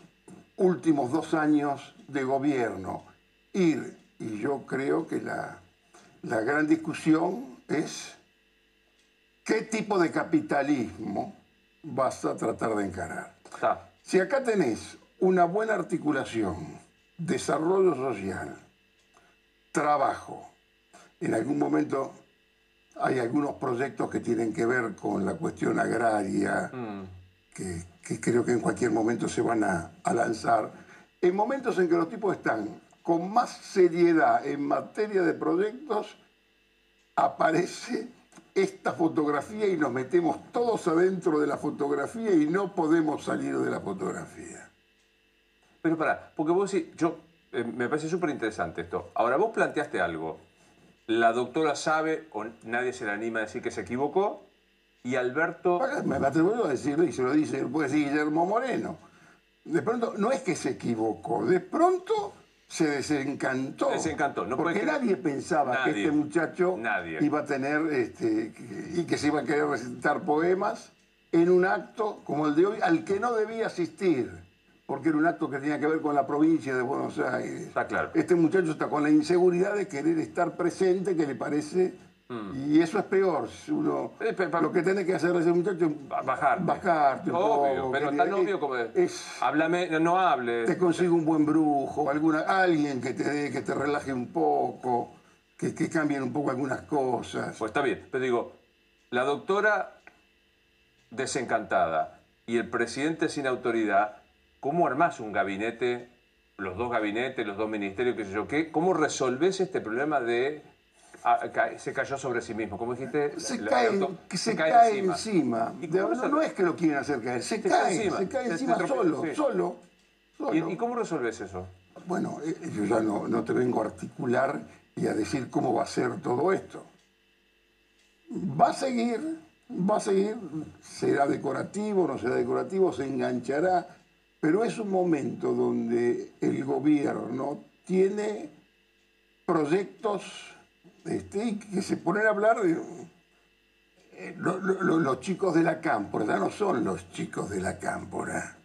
últimos dos años de gobierno ir, y yo creo que la, la gran discusión es qué tipo de capitalismo vas a tratar de encarar. Si acá tenés una buena articulación, desarrollo social, trabajo, en algún momento hay algunos proyectos que tienen que ver con la cuestión agraria, mm. que, creo que en cualquier momento se van a, a lanzar. En momentos en que los tipos están con más seriedad en materia de proyectos, aparece esta fotografía y nos metemos todos adentro de la fotografía y no podemos salir de la fotografía. Pero para, porque vos decís, yo, eh, me parece súper interesante esto. Ahora, vos planteaste algo. La doctora sabe o nadie se le anima a decir que se equivocó y Alberto... Me atrevo a decirlo y se lo dice, puede decir Guillermo Moreno. De pronto, no es que se equivocó, de pronto se desencantó. Desencantó, no Porque nadie pensaba que este muchacho iba a tener este, y que se iba a querer recitar poemas en un acto como el de hoy, al que no debía asistir, porque era un acto que tenía que ver con la provincia de Buenos Aires. Está claro. Este muchacho está con la inseguridad de querer estar presente, que le parece Mm. Y eso es peor. Uno, eh, lo que tiene que hacer ese muchacho es bajar. Bajarte obvio, pero tan obvio como es, háblame, no hables. Te consigue un buen brujo, alguna, alguien que te que te relaje un poco, que, que cambien un poco algunas cosas. Pues está bien, pero digo, la doctora desencantada y el presidente sin autoridad, ¿cómo armás un gabinete, los dos gabinetes, los dos ministerios, qué sé yo qué? ¿Cómo resolvés este problema de Ah, se cayó sobre sí mismo, como dijiste. Se, cae, se, cae, encima. no, es que lo quieran hacer caer, se, cae, encima. se cae encima solo, solo, ¿Y, cómo resolves eso? Bueno, eh, yo ya no, no te vengo a articular y a decir cómo va a ser todo esto. Va a seguir, va a seguir, será decorativo, no será decorativo, se enganchará, pero es un momento donde el gobierno tiene proyectos este, que se ponen a hablar de... Eh, los chicos de la cámpora, ya no son los chicos de la cámpora.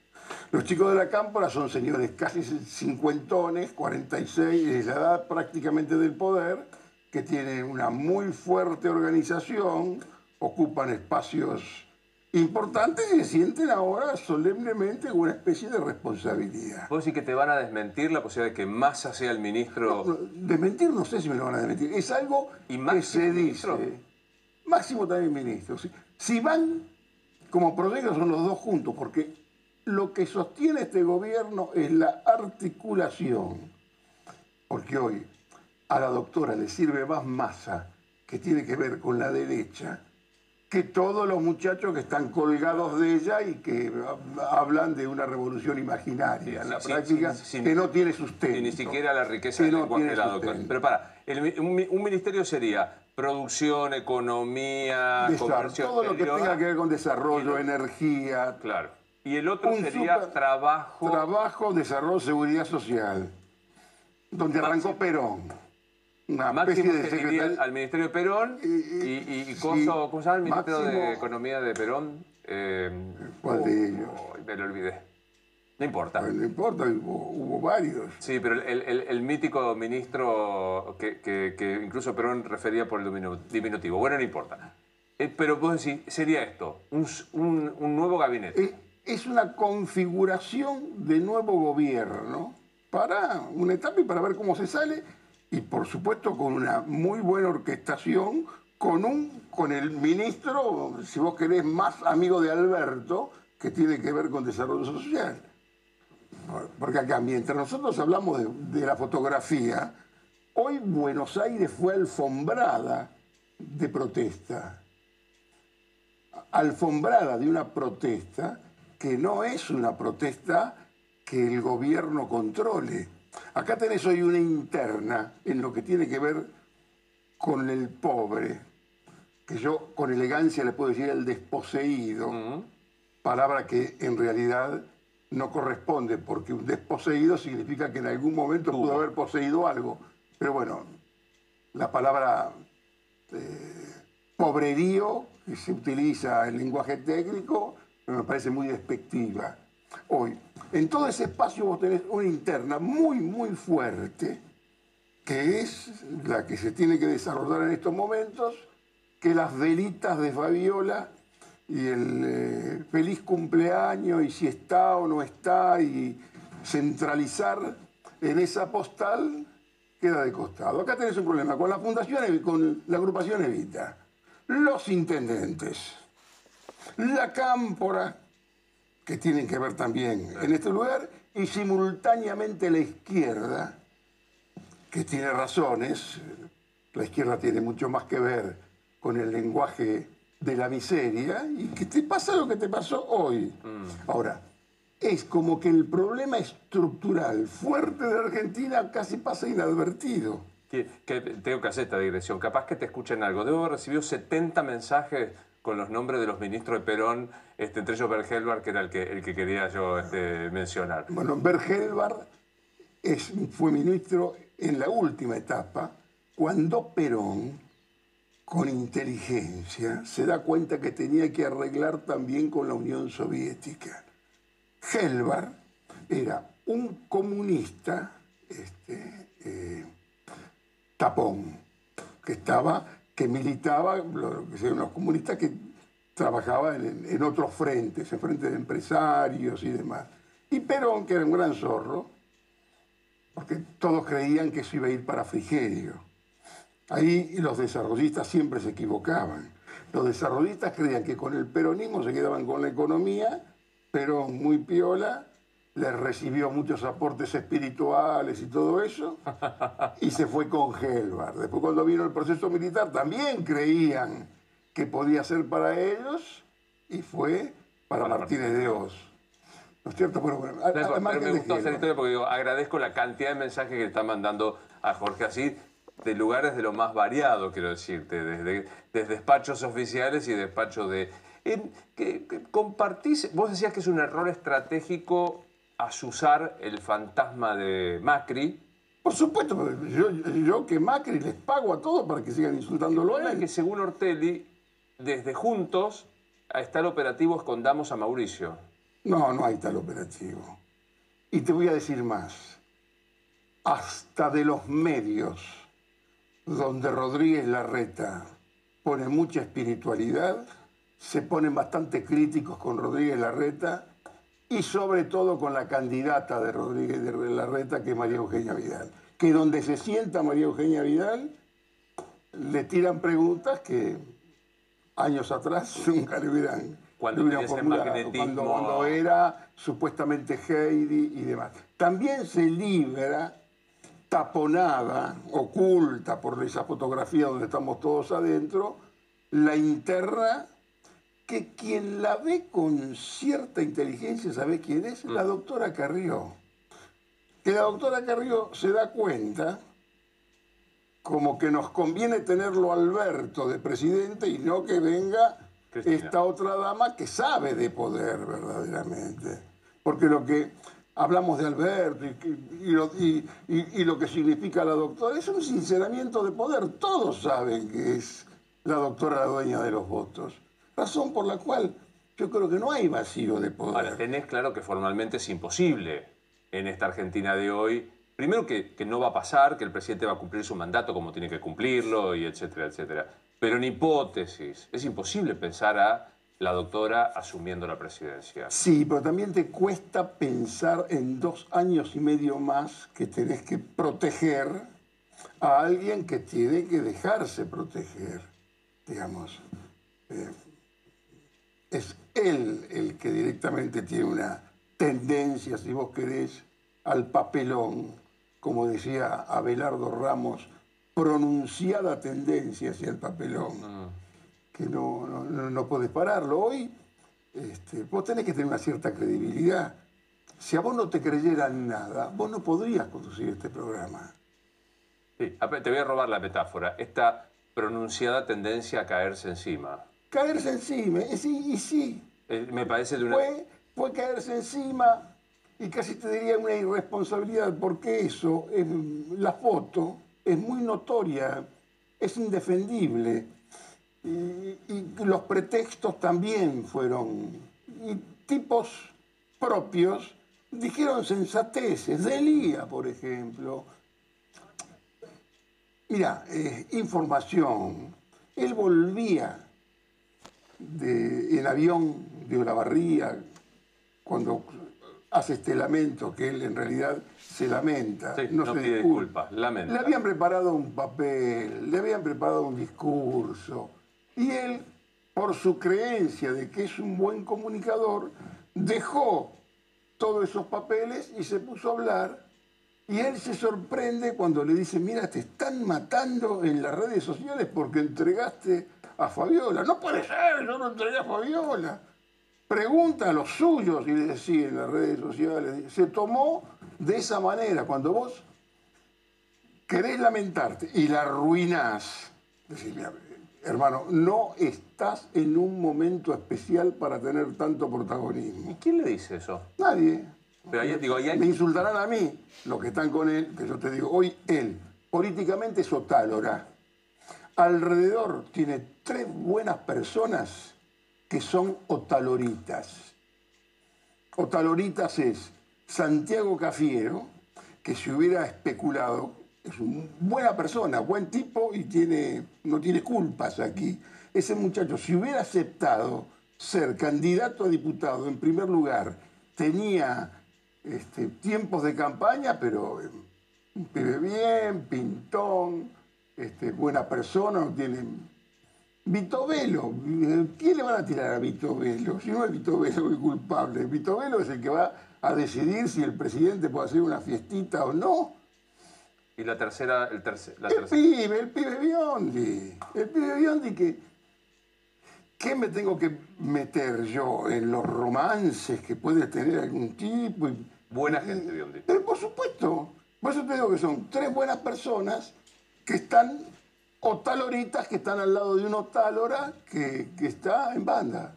Los chicos de la cámpora son señores casi cincuentones, 46, de la edad prácticamente del poder, que tienen una muy fuerte organización, ocupan espacios importantes y se sienten ahora solemnemente una especie de responsabilidad. ¿Puedo decir que te van a desmentir la posibilidad de que Massa sea el ministro? desmentir no sé si me lo van a desmentir. Es algo ¿Y que se dice. Máximo también ministro. Si, van como proyectos son los dos juntos, porque lo que sostiene este gobierno es la articulación. Porque hoy a la doctora le sirve más masa que tiene que ver con la derecha que todos los muchachos que están colgados de ella y que hablan de una revolución imaginaria en la práctica que no tiene sustento. Y ni siquiera la riqueza del lenguaje Pero para, un, ministerio sería producción, economía, comercio Todo lo que tenga que ver con desarrollo, energía. Claro. Y el otro sería trabajo. Trabajo, desarrollo, seguridad social. Donde arrancó Perón una especie de al Ministerio de Perón y, y, ¿cómo se llama el Ministerio de Economía de Perón? Eh, ¿Cuál de ellos? me lo olvidé. No importa. no importa, hubo, varios. Sí, pero el, el, mítico ministro que, que, incluso Perón refería por el diminutivo. Bueno, no importa. Eh, pero vos decís, sería esto, un, un, un nuevo gabinete. Es, es una configuración de nuevo gobierno para una etapa y para ver cómo se sale y por supuesto con una muy buena orquestación, con, un, con el ministro, si vos querés, más amigo de Alberto, que tiene que ver con desarrollo social. Porque acá, mientras nosotros hablamos de, de la fotografía, hoy Buenos Aires fue alfombrada de protesta. Alfombrada de una protesta que no es una protesta que el gobierno controle. Acá tenés hoy una interna en lo que tiene que ver con el pobre, que yo con elegancia le puedo decir el desposeído, palabra que en realidad no corresponde, porque un desposeído significa que en algún momento pudo haber poseído algo. Pero bueno, la palabra eh, pobrerío, que se utiliza en lenguaje técnico, me parece muy despectiva. Hoy, en todo ese espacio vos tenés una interna muy, muy fuerte, que es la que se tiene que desarrollar en estos momentos, que las velitas de Fabiola y el eh, feliz cumpleaños y si está o no está y centralizar en esa postal queda de costado. Acá tenés un problema con la fundación, con la agrupación Evita, los intendentes, la cámpora, que tienen que ver también en este lugar, y simultáneamente la izquierda, que tiene razones, la izquierda tiene mucho más que ver con el lenguaje de la miseria, y que te pasa lo que te pasó hoy. Mm. Ahora, es como que el problema estructural fuerte de Argentina casi pasa inadvertido. Que, tengo que hacer esta digresión. Capaz que te escuchen algo. Debo haber recibido 70 mensajes con los nombres de los ministros de Perón, este, entre ellos Bergelbar, que era el que, el que quería yo este, mencionar. Bueno, Bergelbar es, fue ministro en la última etapa, cuando Perón, con inteligencia, se da cuenta que tenía que arreglar también con la Unión Soviética. Helvar era un comunista este, eh, tapón, que estaba, que militaba, los comunistas que trabajaban en, otros frentes, en frentes de empresarios y demás. Y Perón, que era un gran zorro, porque todos creían que eso iba a ir para Frigerio. Ahí los desarrollistas siempre se equivocaban. Los desarrollistas creían que con el peronismo se quedaban con la economía pero muy piola, le recibió muchos aportes espirituales y todo eso, y se fue con Helvar. Después cuando vino el proceso militar también creían que podía ser para ellos, y fue para, Martínez de Oz. ¿No es cierto? Pero, bueno, me gustó hacer historia porque agradezco la cantidad de mensajes que le están mandando a Jorge así de lugares de lo más variado, quiero decirte, desde, desde despachos oficiales y despachos de que, compartís, vos decías que es un error estratégico asusar el fantasma de Macri. Por supuesto, yo, yo que Macri les pago a todos para que sigan insultándolo a él. que según Ortelli, desde juntos está el operativo Escondamos a Mauricio. No, no hay tal operativo. Y te voy a decir más. Hasta de los medios donde Rodríguez Larreta pone mucha espiritualidad, se ponen bastante críticos con Rodríguez Larreta y sobre todo con la candidata de Rodríguez Larreta, que es María Eugenia Vidal. Que donde se sienta María Eugenia Vidal, le tiran preguntas que años atrás nunca le hubieran, cuando, cuando, era supuestamente Heidi y demás. También se libra taponada, oculta por esa fotografía donde estamos todos adentro, la interna que quien la ve con cierta inteligencia, ¿sabe quién es? La mm. doctora Carrió. Que la doctora Carrió se da cuenta como que nos conviene tenerlo Alberto de presidente y no que venga esta otra dama que sabe de poder verdaderamente. Porque lo que hablamos de Alberto y, y, lo, que significa la doctora es un sinceramiento de poder. Todos saben que es la doctora la dueña de los votos. Razón por la cual yo creo que no hay vacío de poder. Ahora, tenés claro que formalmente es imposible en esta Argentina de hoy. Primero que, que no va a pasar, que el presidente va a cumplir su mandato como tiene que cumplirlo, y etcétera, etcétera. Pero en hipótesis, es imposible pensar a la doctora asumiendo la presidencia. Sí, pero también te cuesta pensar en dos años y medio más que tenés que proteger a alguien que tiene que dejarse proteger, digamos. Eh, es él el que directamente tiene una tendencia, si vos querés, al papelón, como decía Abelardo Ramos, pronunciada tendencia hacia el papelón, ah. que no, no, no, podés pararlo. Hoy este, vos tenés que tener una cierta credibilidad. Si a vos no te creyeran nada, vos no podrías conducir este programa. Sí, te voy a robar la metáfora. Esta pronunciada tendencia a caerse encima. Caerse encima, y sí, y sí. Eh, me parece de una... Fue, fue caerse encima y casi te diría una irresponsabilidad, porque eso, la foto, es muy notoria, es indefendible. Y, los pretextos también fueron. Y tipos propios dijeron sensateces. Delía, por ejemplo. Mira, eh, información. Él volvía de, en avión de Olavarría cuando hace este lamento que él en realidad se lamenta, no, se disculpa, lamenta. Le habían preparado un papel, le habían preparado un discurso y él, por su creencia de que es un buen comunicador, dejó todos esos papeles y se puso a hablar y él se sorprende cuando le dice, mira, te están matando en las redes sociales porque entregaste a Fabiola. No puede ser, yo no entregué a Fabiola pregunta a los suyos y les decía en las redes sociales, se tomó de esa manera, cuando vos querés lamentarte y la arruinás, decís, hermano, no estás en un momento especial para tener tanto protagonismo. ¿Y quién le dice eso? Nadie. Me insultarán a mí los que están con él, que yo te digo, hoy él, políticamente es otálora. Alrededor tiene tres buenas personas que son otaloritas. Otaloritas es Santiago Cafiero, que si hubiera especulado, es una buena persona, buen tipo y tiene, no tiene culpas aquí. Ese muchacho, si hubiera aceptado ser candidato a diputado en primer lugar, tenía este, tiempos de campaña, pero vive bien, pintón, este, buena persona, no tiene Vito Velo, ¿quién le van a tirar a Vito Velo? Si no es Vito Velo el culpable, Vito Velo es el que va a decidir si el presidente puede hacer una fiestita o no. Y la tercera, el tercer, el pibe, el pibe Biondi. El pibe Biondi que, ¿qué me tengo que meter yo en los romances que puede tener algún tipo? Buena gente, Biondi. Pero por supuesto, por eso te digo que son tres buenas personas que están otaloritas que están al lado de un otálora que, que está en banda.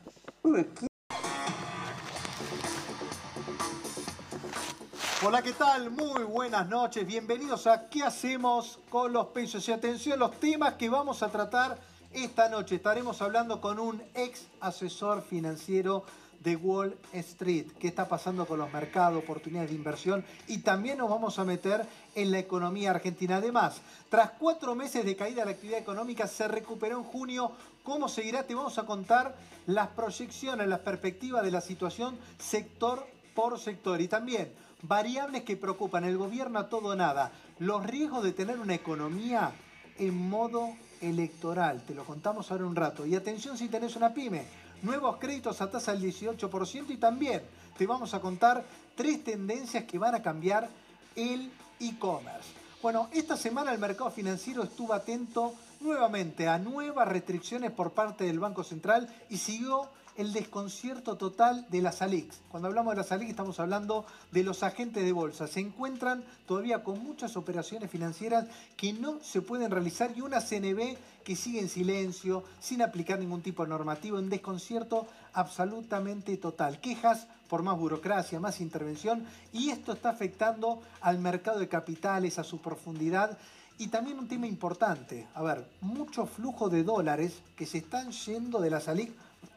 Hola, ¿qué tal? Muy buenas noches. Bienvenidos a ¿Qué hacemos con los pesos? Y atención, los temas que vamos a tratar esta noche. Estaremos hablando con un ex asesor financiero de Wall Street, qué está pasando con los mercados, oportunidades de inversión y también nos vamos a meter en la economía argentina. Además, tras cuatro meses de caída de la actividad económica, se recuperó en junio. ¿Cómo seguirá? Te vamos a contar las proyecciones, las perspectivas de la situación sector por sector y también variables que preocupan el gobierno a todo o nada, los riesgos de tener una economía en modo electoral. Te lo contamos ahora un rato. Y atención si tenés una pyme nuevos créditos a tasa del 18% y también te vamos a contar tres tendencias que van a cambiar el e-commerce. Bueno, esta semana el mercado financiero estuvo atento nuevamente a nuevas restricciones por parte del Banco Central y siguió el desconcierto total de las ALIX. Cuando hablamos de las ALIX estamos hablando de los agentes de bolsa. Se encuentran todavía con muchas operaciones financieras que no se pueden realizar y una CNB que sigue en silencio, sin aplicar ningún tipo de normativo, en desconcierto absolutamente total. Quejas por más burocracia, más intervención y esto está afectando al mercado de capitales, a su profundidad y también un tema importante, a ver, mucho flujo de dólares que se están yendo de las ALIC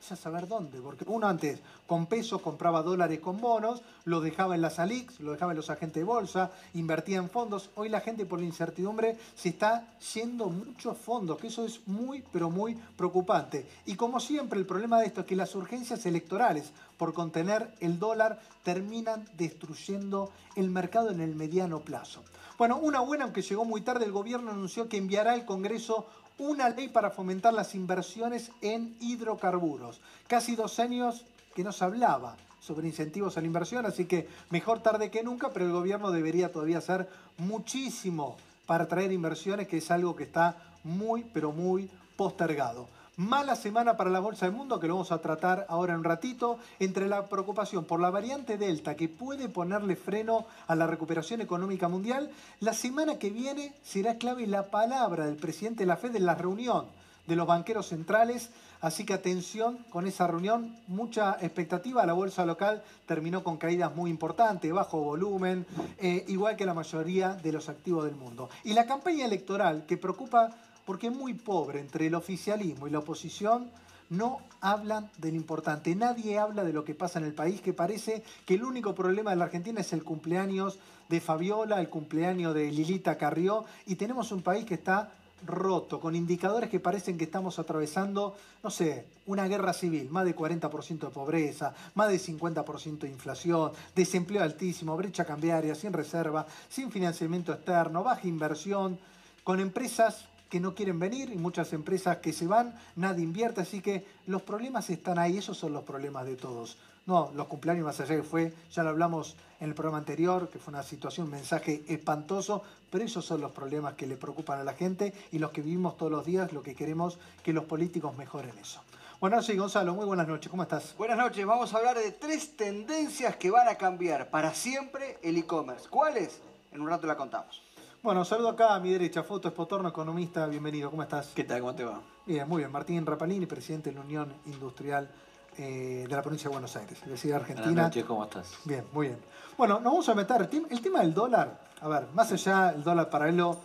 ya saber dónde, porque uno antes con pesos compraba dólares con bonos, lo dejaba en las ALIX, lo dejaba en los agentes de bolsa, invertía en fondos. Hoy la gente por la incertidumbre se está yendo muchos fondos, que eso es muy, pero muy preocupante. Y como siempre, el problema de esto es que las urgencias electorales por contener el dólar terminan destruyendo el mercado en el mediano plazo. Bueno, una buena, aunque llegó muy tarde, el gobierno anunció que enviará al Congreso una ley para fomentar las inversiones en hidrocarburos. Casi dos años que no se hablaba sobre incentivos a la inversión, así que mejor tarde que nunca, pero el gobierno debería todavía hacer muchísimo para atraer inversiones, que es algo que está muy, pero muy postergado. Mala semana para la Bolsa del Mundo, que lo vamos a tratar ahora en un ratito, entre la preocupación por la variante Delta, que puede ponerle freno a la recuperación económica mundial. La semana que viene será clave la palabra del presidente de la Fed en la reunión de los banqueros centrales. Así que atención con esa reunión, mucha expectativa. La bolsa local terminó con caídas muy importantes, bajo volumen, eh, igual que la mayoría de los activos del mundo. Y la campaña electoral que preocupa porque es muy pobre entre el oficialismo y la oposición, no hablan de lo importante. Nadie habla de lo que pasa en el país, que parece que el único problema de la Argentina es el cumpleaños de Fabiola, el cumpleaños de Lilita Carrió, y tenemos un país que está roto, con indicadores que parecen que estamos atravesando, no sé, una guerra civil, más de 40% de pobreza, más de 50% de inflación, desempleo altísimo, brecha cambiaria, sin reserva, sin financiamiento externo, baja inversión, con empresas que no quieren venir y muchas empresas que se van, nadie invierte, así que los problemas están ahí, esos son los problemas de todos. No, los cumpleaños más allá que fue, ya lo hablamos en el programa anterior, que fue una situación, un mensaje espantoso, pero esos son los problemas que le preocupan a la gente y los que vivimos todos los días, lo que queremos que los políticos mejoren eso. Bueno, sí, Gonzalo, muy buenas noches, ¿cómo estás? Buenas noches, vamos a hablar de tres tendencias que van a cambiar para siempre el e-commerce. ¿Cuáles? En un rato la contamos. Bueno, saludo acá a mi derecha, Foto Espotorno, economista, bienvenido, ¿cómo estás? ¿Qué tal? ¿Cómo te va? Bien, muy bien. Martín Rapalini, presidente de la Unión Industrial eh, de la provincia de Buenos Aires, es decir, Argentina. Buenas noches, ¿cómo estás? Bien, muy bien. Bueno, nos vamos a meter, el tema del dólar, a ver, más allá del dólar paralelo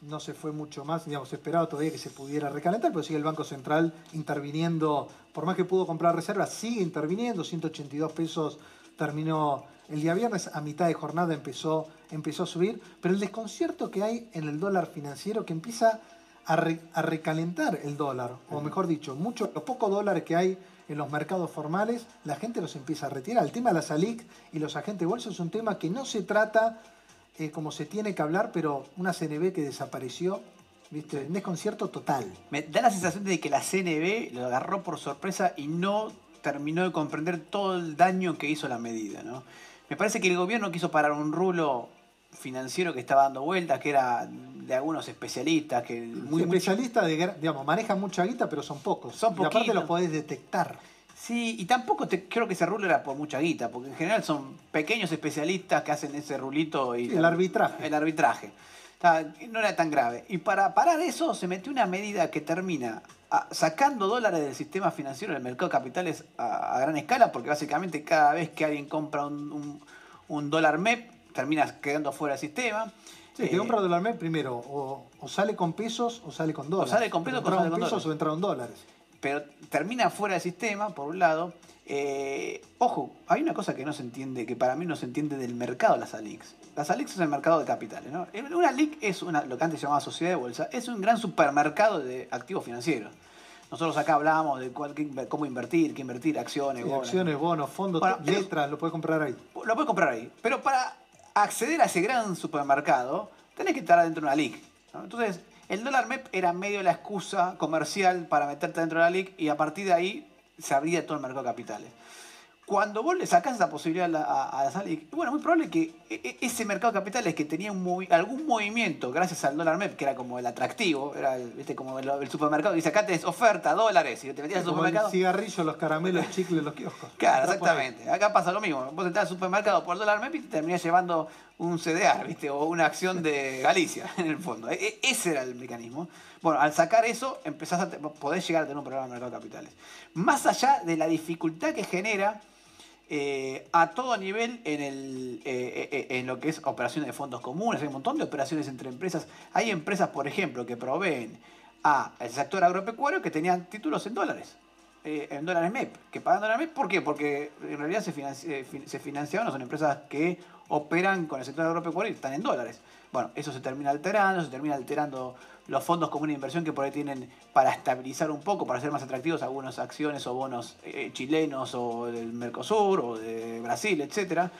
no se fue mucho más, digamos, esperado todavía que se pudiera recalentar, pero sigue el Banco Central interviniendo, por más que pudo comprar reservas, sigue interviniendo, 182 pesos terminó el día viernes, a mitad de jornada empezó, empezó a subir, pero el desconcierto que hay en el dólar financiero que empieza a, recalentar el dólar, o mejor dicho, mucho, los pocos dólares que hay en los mercados formales, la gente los empieza a retirar. El tema de la SALIC y los agentes de bolsa es un tema que no se trata eh, como se tiene que hablar, pero una CNB que desapareció ¿viste? Un desconcierto total. Me da la sensación de que la CNB lo agarró por sorpresa y no terminó de comprender todo el daño que hizo la medida, ¿no? Me parece que el gobierno quiso parar un rulo financiero que estaba dando vueltas, que era de algunos especialistas. que muy, Especialistas, de, digamos, manejan mucha guita, pero son pocos. Son Y aparte lo podés detectar. Sí, y tampoco te, creo que ese rulo era por mucha guita, porque en general son pequeños especialistas que hacen ese rulito. y El arbitraje. El arbitraje. No era tan grave. Y para parar eso se metió una medida que termina sacando dólares del sistema financiero del mercado de capitales a, gran escala, porque básicamente cada vez que alguien compra un, dólar MEP, termina quedando fuera del sistema. Sí, que eh, compra dólar MEP primero, o, sale con pesos o sale con dólares. O sale con pesos o sale con pesos o entraron dólares. Pero termina fuera del sistema, por un lado. Eh, ojo, hay una cosa que no se entiende, que para mí no se entiende del mercado de las ALICs. Las ALICs es el mercado de capitales, ¿no? Una ALIC es una, lo que antes se llamaba sociedad de bolsa, es un gran supermercado de activos financieros. Nosotros acá hablábamos de cómo invertir, qué invertir, acciones, bonos. Acciones, bonos, fondos, letras, lo puedes comprar ahí. Lo puedes comprar ahí. Pero para acceder a ese gran supermercado, tenés que estar dentro de una LIC. Entonces, el dólar MEP era medio la excusa comercial para meterte dentro de la LIC y a partir de ahí se abría todo el mercado de capitales. Cuando vos le sacás esa posibilidad a, la SALIC, bueno, muy probable que e, e, ese mercado de capitales que tenía algún movimiento gracias al dólar MEP, que era como el atractivo, era ¿viste? como el, supermercado, acá tenés oferta, dólares, y te metías al supermercado. El cigarrillo, los caramelos, los chicles, los kioscos. Claro, exactamente. Acá pasa lo mismo. Vos entras al supermercado por el dólar MEP y te terminás llevando un CDR, ¿viste? O una acción de Galicia, en el fondo. E, ese era el mecanismo. Bueno, al sacar eso, empezás a podés llegar a tener un programa de mercado de capitales. Más allá de la dificultad que genera eh, a todo nivel en, el, eh, eh, en lo que es operaciones de fondos comunes, hay un montón de operaciones entre empresas. Hay empresas, por ejemplo, que proveen al sector agropecuario que tenían títulos en dólares, en dólares MEP, que pagan dólares MEP. ¿Por qué? Porque en realidad se, se financiaban, son empresas que operan con el sector agropecuario y están en dólares. Bueno, eso se termina alterando, se termina alterando los fondos comunes de inversión que por ahí tienen para estabilizar un poco, para hacer más atractivos algunas acciones o bonos eh, chilenos o del Mercosur o de Brasil, etcétera,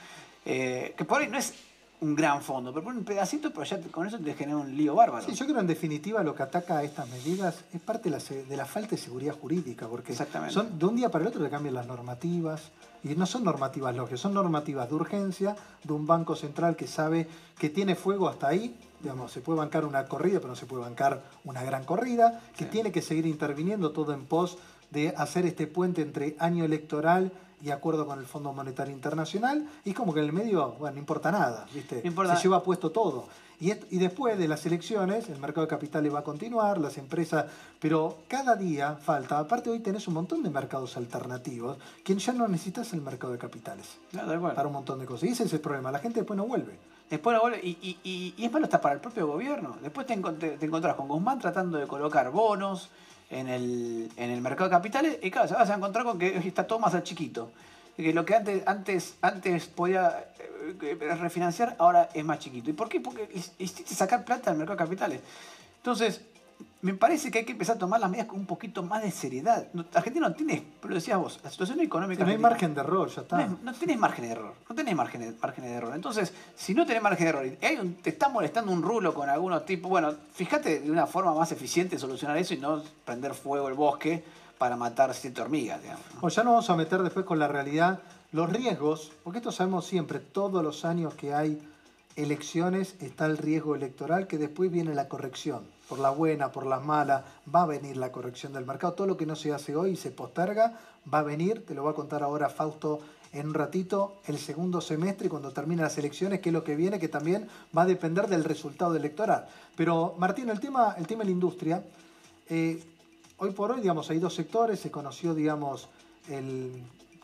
eh, que por ahí no es un gran fondo, pero un pedacito, pero ya con eso te genera un lío bárbaro. Sí, yo creo en definitiva lo que ataca a estas medidas es parte de la, falta de seguridad jurídica, porque son de un día para el otro le cambian las normativas, y no son normativas lógicas, son normativas de urgencia de un banco central que sabe que tiene fuego hasta ahí, digamos, se puede bancar una corrida, pero no se puede bancar una gran corrida, que tiene que seguir interviniendo todo en pos de hacer este puente entre año electoral y acuerdo con el Fondo Monetario Internacional, y como que en el medio, bueno, no importa nada, ¿viste? Se lleva puesto todo. Y, y, después de las elecciones, el mercado de capitales va a continuar, las empresas, pero cada día falta, aparte hoy tenés un montón de mercados alternativos, que ya no necesitas el mercado de capitales para un montón de cosas. Y ese es el problema, la gente después no vuelve. Después vuelve, y, y, y es malo hasta para el propio gobierno. Después te, te encontrás con Guzmán tratando de colocar bonos, en el, en el mercado de capitales y claro, se vas a encontrar con que está todo más chiquito. Que lo que antes, antes, antes podía eh, refinanciar ahora es más chiquito. ¿Y por qué? Porque hiciste sacar plata del mercado de capitales. Entonces, me parece que hay que empezar a tomar las medidas con un poquito más de seriedad. Argentina no tiene, pero lo decías vos, la situación económica. no hay margen de error, ya está. No, no, tenés margen de error, no tenés margen de, margen de error. Entonces, si no tenés margen de error y hay te está molestando un rulo con algunos tipos, bueno, fíjate de una forma más eficiente solucionar eso y no prender fuego el bosque para matar siete hormigas, digamos. O ya nos vamos a meter después con la realidad, los riesgos, porque esto sabemos siempre, todos los años que hay elecciones está el riesgo electoral, que después viene la corrección por la buena, por la mala, va a venir la corrección del mercado. Todo lo que no se hace hoy se posterga, va a venir, te lo va a contar ahora Fausto en un ratito, el segundo semestre, cuando terminen las elecciones, que es lo que viene, que también va a depender del resultado electoral. Pero Martín, el tema, el tema de la industria, eh, hoy por hoy, digamos, hay dos sectores, se conoció, digamos, el,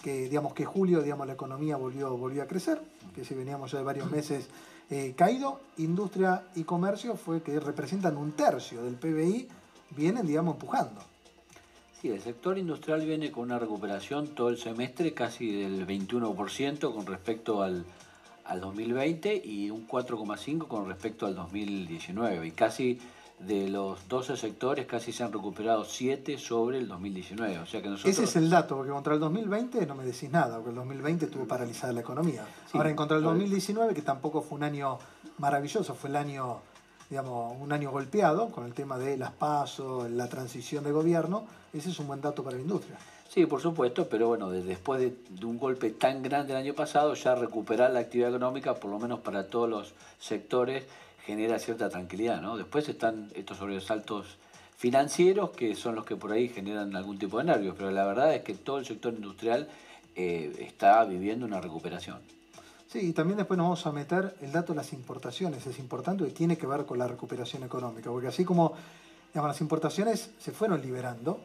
que, digamos, que julio, digamos, la economía volvió, volvió a crecer, que si veníamos ya de varios meses eh, caído, industria y comercio fue que representan un tercio del PBI, vienen, digamos, empujando. Sí, el sector industrial viene con una recuperación todo el semestre casi del 21% con respecto al, al 2020 y un 4,5% con respecto al 2019 y casi de los 12 sectores casi se han recuperado 7 sobre el 2019. O sea que nosotros... Ese es el dato, porque contra el 2020 no me decís nada, porque el 2020 estuvo paralizada la economía. Ahora, en contra el 2019, que tampoco fue un año maravilloso, fue el año, digamos, un año golpeado con el tema de las pasos, la transición de gobierno, ese es un buen dato para la industria. Sí, por supuesto, pero bueno, después de, de, un golpe tan grande el año pasado, ya recuperar la actividad económica, por lo menos para todos los sectores, genera cierta tranquilidad, ¿no? Después están estos sobresaltos financieros que son los que por ahí generan algún tipo de nervios, pero la verdad es que todo el sector industrial eh, está viviendo una recuperación. Sí, y también después nos vamos a meter el dato de las importaciones, es importante y tiene que ver con la recuperación económica, porque así como las importaciones se fueron liberando,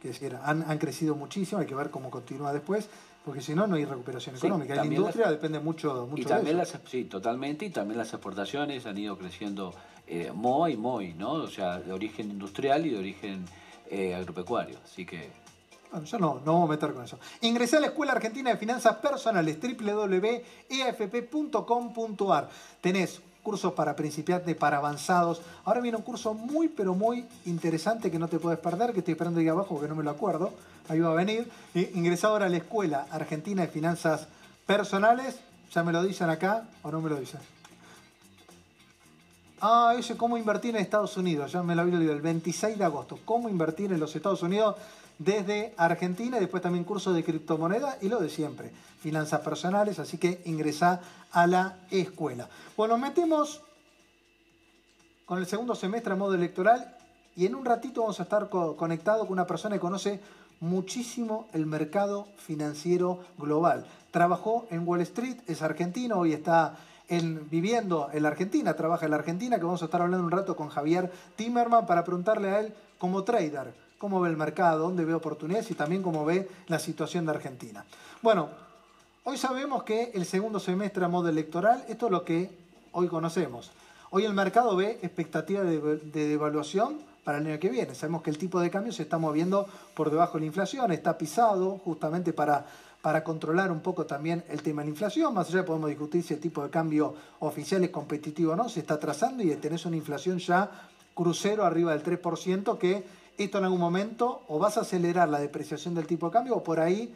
que han, han crecido muchísimo, hay que ver cómo continúa después, porque si no, no hay recuperación económica. la industria depende mucho, mucho y también de eso. Las, sí, totalmente. Y también las exportaciones han ido creciendo eh, muy, muy, ¿no? O sea, de origen industrial y de origen eh, agropecuario. Así que bueno, yo no, no vamos a meter con eso. Ingresé a la Escuela Argentina de Finanzas Personales, www.eafp.com.ar. Tenés cursos para principiantes, para avanzados. Ahora viene un curso muy, pero muy interesante que no te puedes perder, que estoy esperando ahí abajo porque no me lo acuerdo. Ahí va a venir. Ingresado ahora a la Escuela Argentina de Finanzas Personales. ¿Ya me lo dicen acá o no me lo dicen? Ah, ese cómo invertir en Estados Unidos. Ya me lo había olvidado. El 26 de agosto. Cómo invertir en los Estados Unidos desde Argentina y después también curso de criptomoneda y lo de siempre, finanzas personales, así que ingresa a la escuela. Bueno, metemos con el segundo semestre a modo electoral y en un ratito vamos a estar conectados con una persona que conoce muchísimo el mercado financiero global. Trabajó en Wall Street, es argentino, hoy está viviendo en la Argentina, trabaja en la Argentina, que vamos a estar hablando un rato con Javier Timerman para preguntarle a él como trader cómo ve el mercado, dónde ve oportunidades y también cómo ve la situación de Argentina. Bueno, hoy sabemos que el segundo semestre a modo electoral, esto es lo que hoy conocemos. Hoy el mercado ve expectativa de, devaluación para el año que viene. Sabemos que el tipo de cambio se está moviendo por debajo de la inflación, está pisado justamente para, para controlar un poco también el tema de la inflación. Más allá podemos discutir si el tipo de cambio oficial es competitivo o no, se está trazando y tenés una inflación ya crucero arriba del 3% que esto en algún momento o vas a acelerar la depreciación del tipo de cambio o por ahí,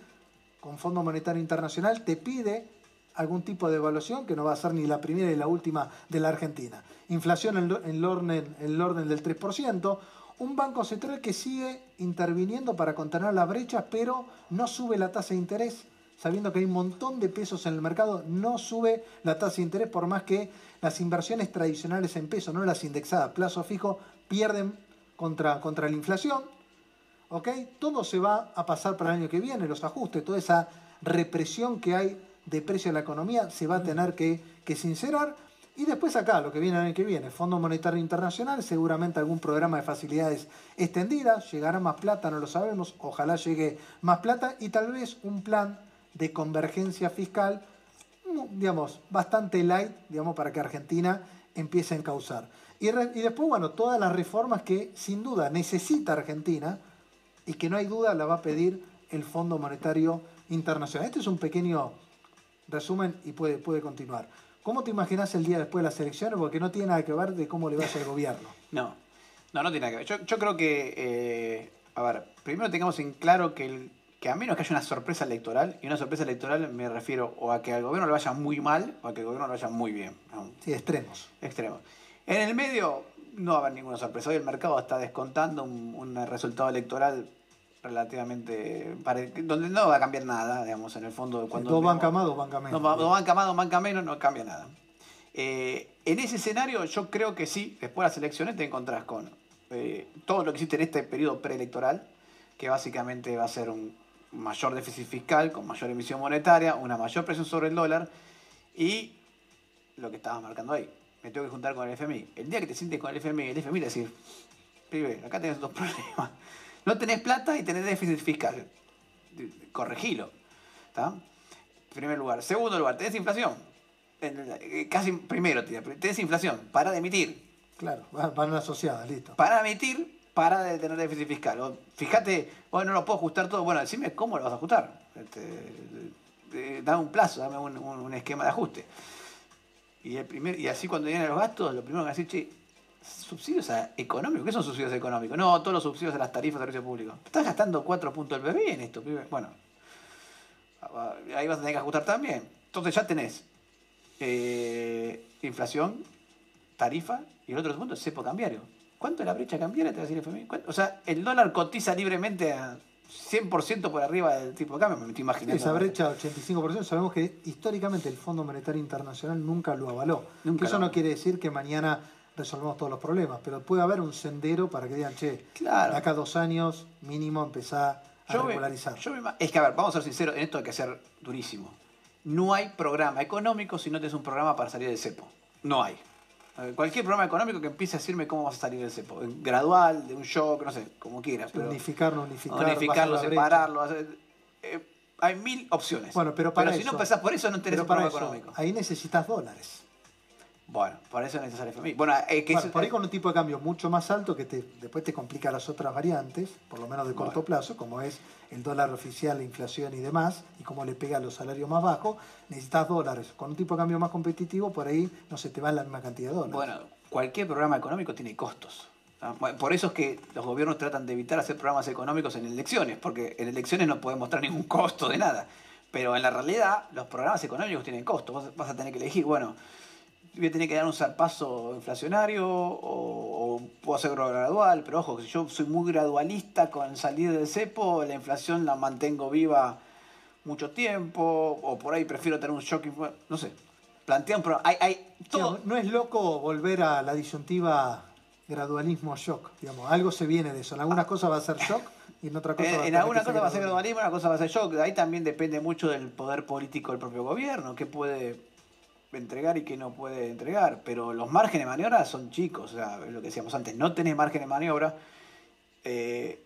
con Fondo Monetario Internacional, te pide algún tipo de evaluación que no va a ser ni la primera ni la última de la Argentina. Inflación en el orden, en el orden del 3%, un banco central que sigue interviniendo para contener las brechas, pero no sube la tasa de interés, sabiendo que hay un montón de pesos en el mercado, no sube la tasa de interés por más que las inversiones tradicionales en peso, no las indexadas, plazo fijo, pierden contra, contra la inflación. ¿Ok? Todo se va a pasar para el año que viene, los ajustes, toda esa represión que hay de precio de la economía se va a tener que, que sincerar. Y después acá, lo que viene el año que viene, Fondo Monetario Internacional, seguramente algún programa de facilidades extendidas, llegará más plata, no lo sabemos, ojalá llegue más plata y tal vez un plan de convergencia fiscal, mm, digamos, bastante light, digamos, para que Argentina empiece a encauzar. Y, y después, bueno, todas las reformas que sin duda necesita Argentina y que no hay duda la va a pedir el Fondo Monetario Internacional. Este es un pequeño resumen y puede, puede continuar. ¿Cómo te imaginas el día después de las elecciones? Porque no tiene nada que ver de cómo le vaya al gobierno. No, no, no tiene nada que ver. Yo, creo que, eh, a ver, primero tengamos en claro que, el, que a menos que haya una sorpresa electoral, y una sorpresa electoral me refiero o a que al gobierno le vaya muy mal o a que al gobierno le vaya muy bien. Sí, extremos. Extremos. En el medio no va a haber ninguna sorpresa. Hoy el mercado está descontando un resultado electoral relativamente donde no va a cambiar nada, digamos, en el fondo. Cuando dos banca más, dos banca menos. No, dos banca más, dos banca menos, no cambia nada. Eh, en ese escenario yo creo que sí, después de las elecciones te encontrás con eh, todo lo que existe en este periodo preelectoral, que básicamente va a ser un mayor déficit fiscal, con mayor emisión monetaria, una mayor presión sobre el dólar y lo que estaba marcando ahí. Me tengo que juntar con el FMI. El día que te sientes con el FMI, el FMI te dice, pibe, acá tenés dos problemas no tenés plata y tenés déficit fiscal. Corregilo. ¿Está? Primer lugar. Segundo lugar, tenés inflación. Eh, casi primero, tenés inflación. Para de emitir. Claro, van asociadas, listo. Para de emitir, para de tener déficit fiscal. fíjate, bueno, no lo puedo ajustar todo. Bueno, decime cómo lo vas a ajustar. Este, dame un plazo, dame un, esquema de ajuste. Y, el primer, y así cuando vienen los gastos, lo primero que decir, che, subsidios económicos. ¿Qué son subsidios económicos? No, todos los subsidios de las tarifas de servicio público. Estás gastando 4 puntos del bebé en esto, Bueno, ahí vas a tener que ajustar también. Entonces ya tenés eh, inflación, tarifa y el otro punto es cepo cambiario. ¿Cuánto es la brecha cambiaria? Te va a decir el FMI. O sea, el dólar cotiza libremente a 100% por arriba del tipo de cambio, me estoy imaginando. Esa brecha, 85%, sabemos que históricamente el Fondo Monetario Internacional nunca lo avaló. Nunca eso no quiere decir que mañana resolvemos todos los problemas, pero puede haber un sendero para que digan, che, claro. acá dos años mínimo empezar a regularizar. es que, a ver, vamos a ser sinceros, en esto hay que ser durísimo. No hay programa económico si no tienes un programa para salir del cepo. No hay. Cualquier programa económico que empiece a decirme cómo vas a salir del cepo. Gradual, de un shock, no sé, como quieras. Pero unificarlo, unificarlo. Unificarlo, separarlo. Eh, hay mil opciones. Bueno, pero para si no empezás por eso, no tenés un programa económico. Ahí necesitas dólares. Bueno, por eso necesitas el FMI. Bueno, eh, que por ahí con un tipo de cambio mucho más alto que te, después te complica las otras variantes, por lo menos de corto plazo, como es el dólar oficial, la inflación y demás, y cómo le pega a los salarios más bajos, necesitas dólares. Con un tipo de cambio más competitivo, por ahí no se te va la misma cantidad de dólares. Bueno, cualquier programa económico tiene costos. Por eso es que los gobiernos tratan de evitar hacer programas económicos en elecciones, porque en elecciones no pueden mostrar ningún costo de nada. Pero en la realidad, los programas económicos tienen costos. vas a tener que elegir, bueno, voy a tener que dar un zarpazo inflacionario o, puedo hacerlo gradual, pero ojo, si yo soy muy gradualista con salir del cepo, la inflación la mantengo viva mucho tiempo, o por ahí prefiero tener un shock, no sé, plantea un problema. Hay, hay todo... no es loco volver a la disyuntiva gradualismo-shock, digamos, algo se viene de eso, en algunas cosas va a ser shock y en otras cosas va a En algunas cosas va a ser gradualismo, en otras cosas va a ser shock, ahí también depende mucho del poder político del propio gobierno, que puede entregar y que no puede entregar, pero los márgenes de maniobra son chicos, o sea, lo que decíamos antes, no tenés margen de maniobra. Eh,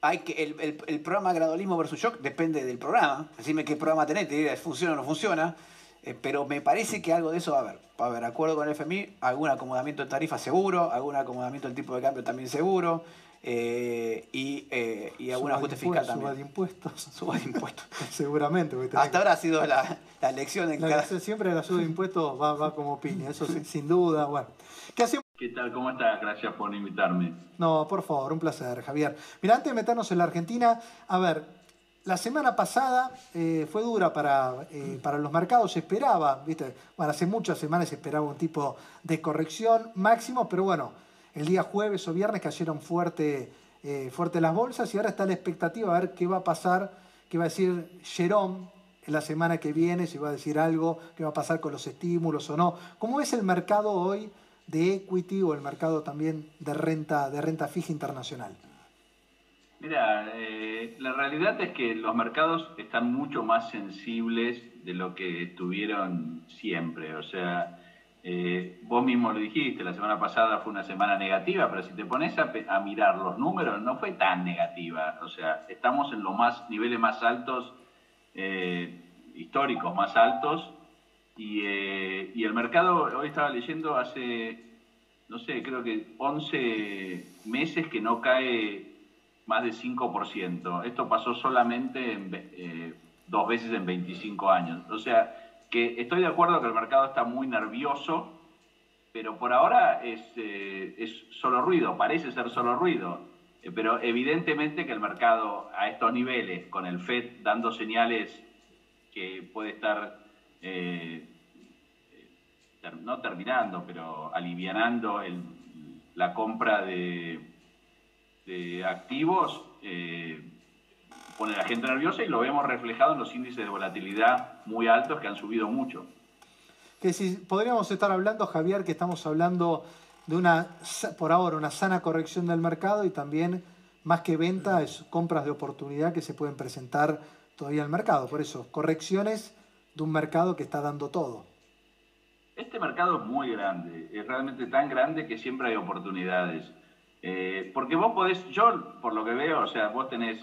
hay que, el, el, programa gradualismo versus shock depende del programa. Decime qué programa tenés, te diré funciona o no funciona. Eh, pero me parece que algo de eso va a haber. Va a haber acuerdo con el FMI, algún acomodamiento de tarifa seguro, algún acomodamiento del tipo de cambio también seguro. Eh, y, eh, y algún ajuste fiscal también. Suba de impuestos. Suba de impuestos. Seguramente. Hasta ahora ha sido la, la elección en cada... Siempre la suba de impuestos va, va como piña, eso sin, duda. Bueno, ¿qué hacemos? ¿Qué tal? ¿Cómo estás? Gracias por invitarme. No, por favor, un placer, Javier. Mira, antes de meternos en la Argentina, a ver, la semana pasada eh, fue dura para, eh, para los mercados, se esperaba, ¿viste? Bueno, hace muchas semanas se esperaba un tipo de corrección máximo, pero bueno, el día jueves o viernes cayeron fuerte, eh, fuerte las bolsas y ahora está la expectativa a ver qué va a pasar, qué va a decir Jerome la semana que viene, si va a decir algo, qué va a pasar con los estímulos o no. ¿Cómo es el mercado hoy de equity o el mercado también de renta, de renta fija internacional? Mira, eh, la realidad es que los mercados están mucho más sensibles de lo que estuvieron siempre. O sea, eh, vos mismo lo dijiste, la semana pasada fue una semana negativa, pero si te pones a, mirar los números, no fue tan negativa. O sea, estamos en los más, niveles más altos, eh, históricos más altos, y, y el mercado, hoy estaba leyendo hace, no sé, creo que 11 meses que no cae más de 5%. Esto pasó solamente eh, dos veces en 25 años. O sea, que estoy de acuerdo que el mercado está muy nervioso, pero por ahora es, eh, es solo ruido, parece ser solo ruido. Eh, pero evidentemente que el mercado a estos niveles, con el FED dando señales que puede estar, no terminando, pero alivianando la compra de de activos eh, pone a la gente nerviosa y lo vemos reflejado en los índices de volatilidad muy altos que han subido mucho. Que si podríamos estar hablando, Javier, que estamos hablando de una, por ahora, una sana corrección del mercado y también, más que venta, es compras de oportunidad que se pueden presentar todavía al mercado. Por eso, correcciones de un mercado que está dando todo. Este mercado es muy grande, es realmente tan grande que siempre hay oportunidades. Eh, porque vos podés, yo por lo que veo, o sea, vos tenés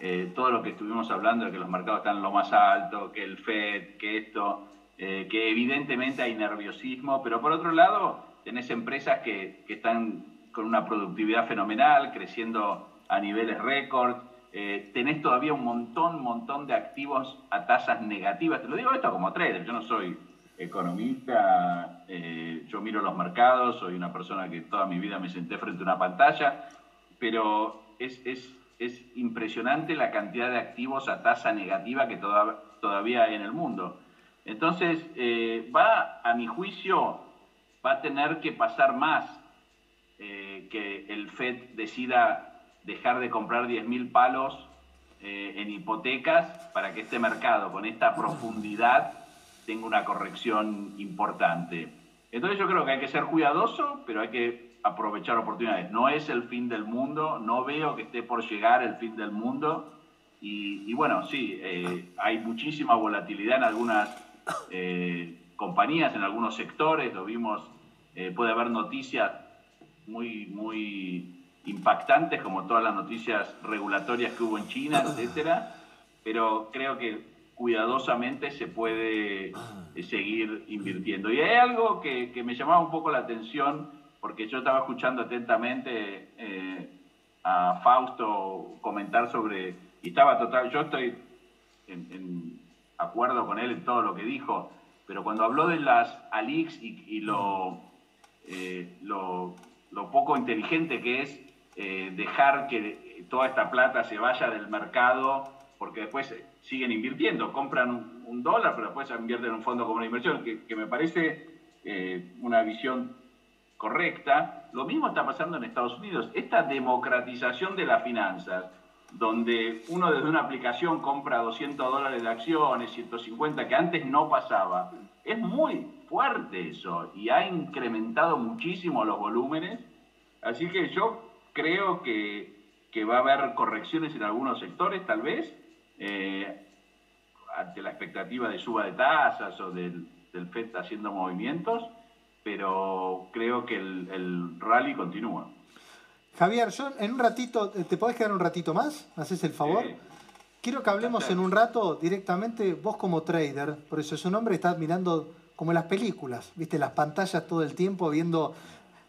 eh, todo lo que estuvimos hablando, de que los mercados están lo más alto, que el FED, que esto, eh, que evidentemente hay nerviosismo, pero por otro lado tenés empresas que, que están con una productividad fenomenal, creciendo a niveles récord, tenés todavía un montón, montón de activos a tasas negativas. Te lo digo esto como trader, yo no soy economista, eh, yo miro los mercados, soy una persona que toda mi vida me senté frente a una pantalla, pero es, es, es impresionante la cantidad de activos a tasa negativa que todavía hay en el mundo. Entonces, eh, va, a mi juicio, va a tener que pasar más eh, que el FED decida dejar de comprar 10.000 palos en hipotecas para que este mercado, con esta profundidad, tenga una corrección importante. Entonces yo creo que hay que ser cuidadoso, pero hay que aprovechar oportunidades. No es el fin del mundo, no veo que esté por llegar el fin del mundo. Y, bueno, sí, eh, hay muchísima volatilidad en algunas eh, compañías, en algunos sectores, lo vimos, eh, puede haber noticias muy, muy impactantes, como todas las noticias regulatorias que hubo en China, etcétera, pero creo que cuidadosamente se puede eh, seguir invirtiendo. Y hay algo que, me llamaba un poco la atención, porque yo estaba escuchando atentamente eh, a Fausto comentar sobre, y estaba total, yo estoy en, acuerdo con él en todo lo que dijo, pero cuando habló de las ALIX y, lo, eh, lo, lo, poco inteligente que es dejar que toda esta plata se vaya del mercado, porque después siguen invirtiendo, compran un, dólar, pero después invierten en un fondo como una inversión, que, me parece eh, una visión correcta. Lo mismo está pasando en Estados Unidos. Esta democratización de las finanzas, donde uno desde una aplicación compra 200 dólares de acciones, 150, que antes no pasaba, es muy fuerte eso y ha incrementado muchísimo los volúmenes. Así que yo creo que, que va a haber correcciones en algunos sectores, tal vez, eh, ante la expectativa de suba de tasas o del, del FED haciendo movimientos, pero creo que el, rally continúa. Javier, yo en un ratito, ¿te podés quedar un ratito más? ¿Me haces el favor? Quiero que hablemos en un rato directamente, vos como trader, por eso su nombre está mirando como las películas, viste, las pantallas todo el tiempo, viendo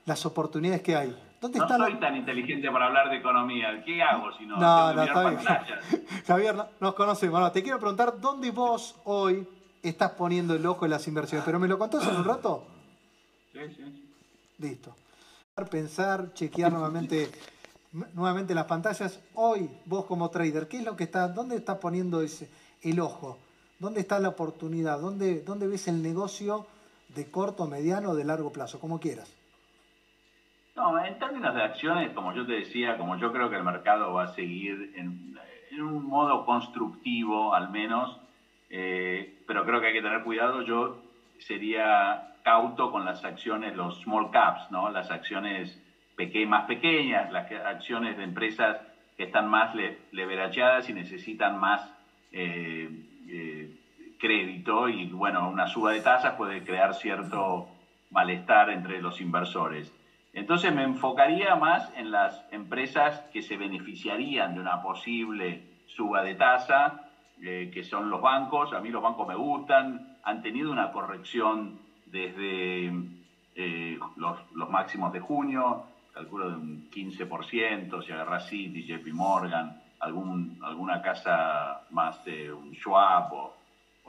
las oportunidades que hay no soy tan inteligente para hablar de economía. ¿Qué hago si no? No, no, está bien. Javier, nos conocemos. te quiero preguntar, ¿dónde vos hoy estás poniendo el ojo en las inversiones? ¿Pero me lo contás en un rato? Sí, sí. Listo. Pensar, chequear nuevamente nuevamente las pantallas. Hoy, vos como trader, ¿qué es lo que está, dónde está poniendo ese, el ojo? ¿Dónde está la oportunidad? ¿Dónde, ¿Dónde ves el negocio de corto, mediano o de largo plazo? Como quieras. No, en términos de acciones, como yo te decía, como yo creo que el mercado va a seguir en, un modo constructivo al menos, eh, pero creo que hay que tener cuidado, yo sería cauto con las acciones, los small caps, ¿no? las acciones más pequeñas, las acciones de empresas que están más leverachadas y necesitan más eh, eh, crédito y bueno, una suba de tasas puede crear cierto malestar entre los inversores. Entonces me enfocaría más en las empresas que se beneficiarían de una posible suba de tasa, eh, que son los bancos. A mí los bancos me gustan, han tenido una corrección desde eh, los, máximos de junio, calculo de un 15%, si agarras Citi, JP Morgan, algún, alguna casa más de un Schwab o,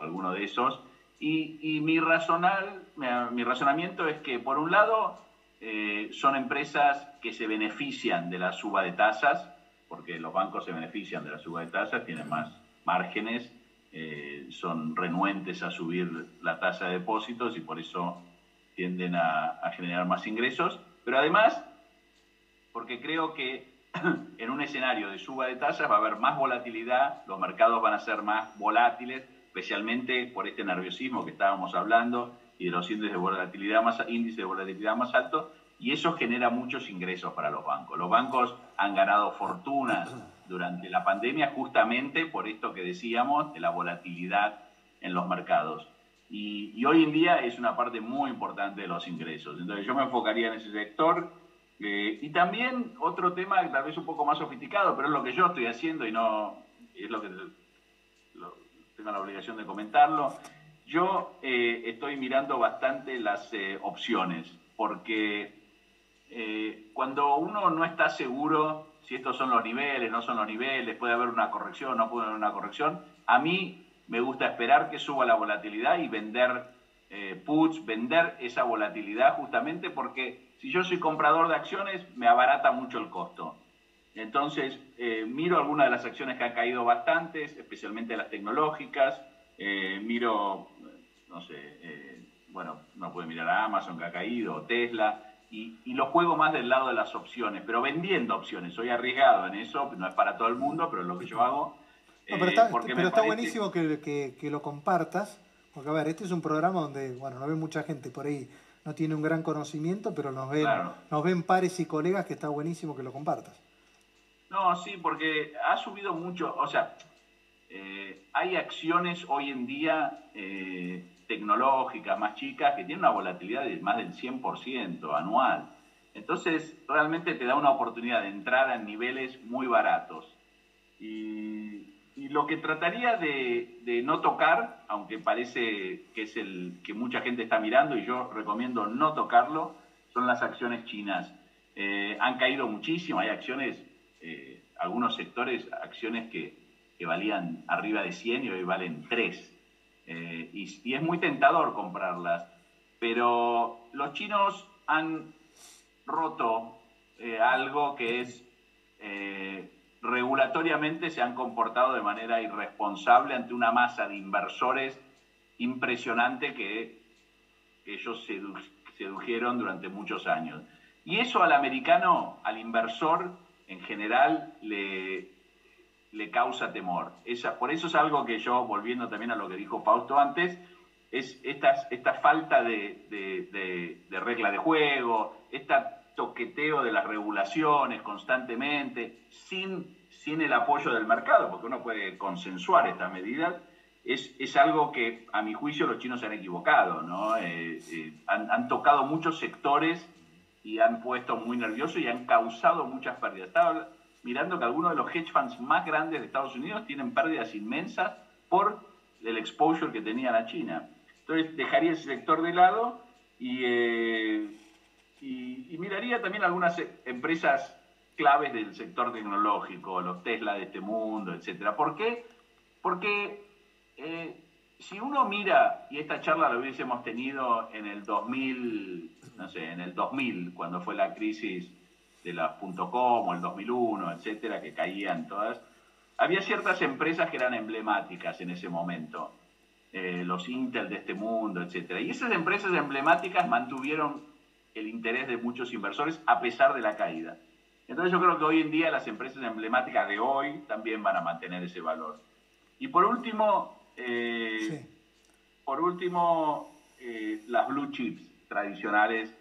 alguno de esos. Y, y mi, razonal, mi razonamiento es que, por un lado, eh, son empresas que se benefician de la suba de tasas, porque los bancos se benefician de la suba de tasas, tienen más márgenes, eh, son renuentes a subir la tasa de depósitos y por eso tienden a, generar más ingresos. Pero además, porque creo que en un escenario de suba de tasas va a haber más volatilidad, los mercados van a ser más volátiles, especialmente por este nerviosismo que estábamos hablando y de los índices de volatilidad más, índices de volatilidad más altos, y eso genera muchos ingresos para los bancos. Los bancos han ganado fortunas durante la pandemia justamente por esto que decíamos de la volatilidad en los mercados. Y, hoy en día es una parte muy importante de los ingresos. Entonces yo me enfocaría en ese sector. Eh, y también otro tema tal vez un poco más sofisticado, pero es lo que yo estoy haciendo y no es lo que tengo la obligación de comentarlo, yo eh, estoy mirando bastante las eh, opciones, porque eh, cuando uno no está seguro si estos son los niveles, no son los niveles, puede haber una corrección, no puede haber una corrección, a mí me gusta esperar que suba la volatilidad y vender puts, vender esa volatilidad justamente porque si yo soy comprador de acciones me abarata mucho el costo. Entonces, miro algunas de las acciones que han caído bastantes, especialmente las tecnológicas, miro no sé, eh, bueno, no puede mirar a Amazon que ha caído, o Tesla, y, y, lo juego más del lado de las opciones, pero vendiendo opciones. Soy arriesgado en eso, no es para todo el mundo, pero es lo que yo hago. pero está, eh, buenísimo que, lo compartas, porque a ver, este es un programa donde, bueno, no ve mucha gente por ahí, no tiene un gran conocimiento, pero nos ven, nos ven pares y colegas que está buenísimo que lo compartas. No, sí, porque ha subido mucho, o sea, eh, hay acciones hoy en día tecnológicas más chicas que tienen una volatilidad de más del 100% anual. Entonces, realmente te da una oportunidad de entrar a niveles muy baratos. Y, lo que trataría de, no tocar, aunque parece que es el que mucha gente está mirando y yo recomiendo no tocarlo, son las acciones chinas. Eh, han caído muchísimo, hay acciones, eh, algunos sectores, acciones que, que valían arriba de 100 y hoy valen 3. Eh, y, es muy tentador comprarlas. Pero los chinos han roto eh, algo que es eh, regulatoriamente se han comportado de manera irresponsable ante una masa de inversores impresionante que ellos sedujeron durante muchos años. Y eso al americano, al inversor en general, le, le causa temor. Esa, por eso es algo que yo, volviendo también a lo que dijo Fausto antes, es esta, esta falta de, regla de juego, este toqueteo de las regulaciones constantemente, sin, sin el apoyo del mercado, porque uno puede consensuar estas medidas, es, es algo que a mi juicio los chinos se han equivocado, ¿no? Eh, eh, han, tocado muchos sectores y han puesto muy nerviosos y han causado muchas pérdidas mirando que algunos de los hedge funds más grandes de Estados Unidos tienen pérdidas inmensas por el exposure que tenían a China. Entonces dejaría ese sector de lado y, eh, y, miraría también algunas empresas claves del sector tecnológico, los Tesla de este mundo, etc. ¿Por qué? Porque eh, si uno mira, y esta charla la hubiésemos tenido en el 2000, no sé, en el 2000, cuando fue la crisis de las .com o el 2001, etcétera, que caían todas, había ciertas empresas que eran emblemáticas en ese momento, eh, los Intel de este mundo, etcétera. Y esas empresas emblemáticas mantuvieron el interés de muchos inversores a pesar de la caída. Entonces yo creo que hoy en día las empresas emblemáticas de hoy también van a mantener ese valor. Y por último, eh, por último, eh, las blue chips tradicionales,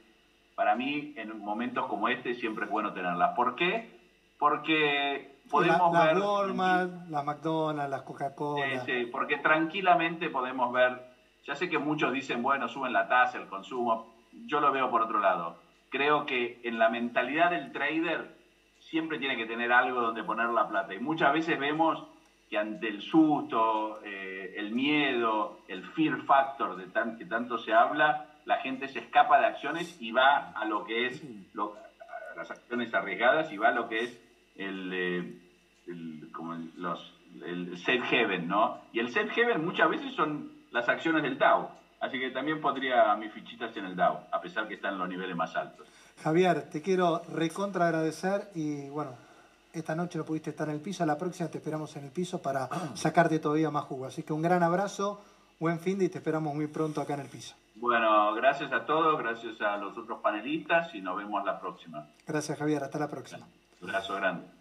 para mí en momentos como este siempre es bueno tenerlas. ¿Por qué? Porque podemos la, ver... La Walmart, la McDonald's, las Coca-Cola. Sí, sí, porque tranquilamente podemos ver, ya sé que muchos dicen, bueno, suben la tasa, el consumo, yo lo veo por otro lado. Creo que en la mentalidad del trader siempre tiene que tener algo donde poner la plata. Y muchas veces vemos que ante el susto, eh, el miedo, el fear factor de que tanto se habla, la gente se escapa de acciones y va a lo que es las acciones arriesgadas y va a lo que es el, eh, como los, el safe haven, ¿no? Y el safe haven muchas veces son las acciones del Dow. Así que también podría mis fichitas en el Dow, a pesar que están en los niveles más altos. Javier, te quiero recontra agradecer y bueno, esta noche no pudiste estar en el piso, la próxima te esperamos en el piso para sacarte todavía más jugo. Así que un gran abrazo, buen fin de y te esperamos muy pronto acá en el piso. Bueno, gracias a todos, gracias a los otros panelistas y nos vemos la próxima. Gracias Javier, hasta la próxima. Un abrazo grande.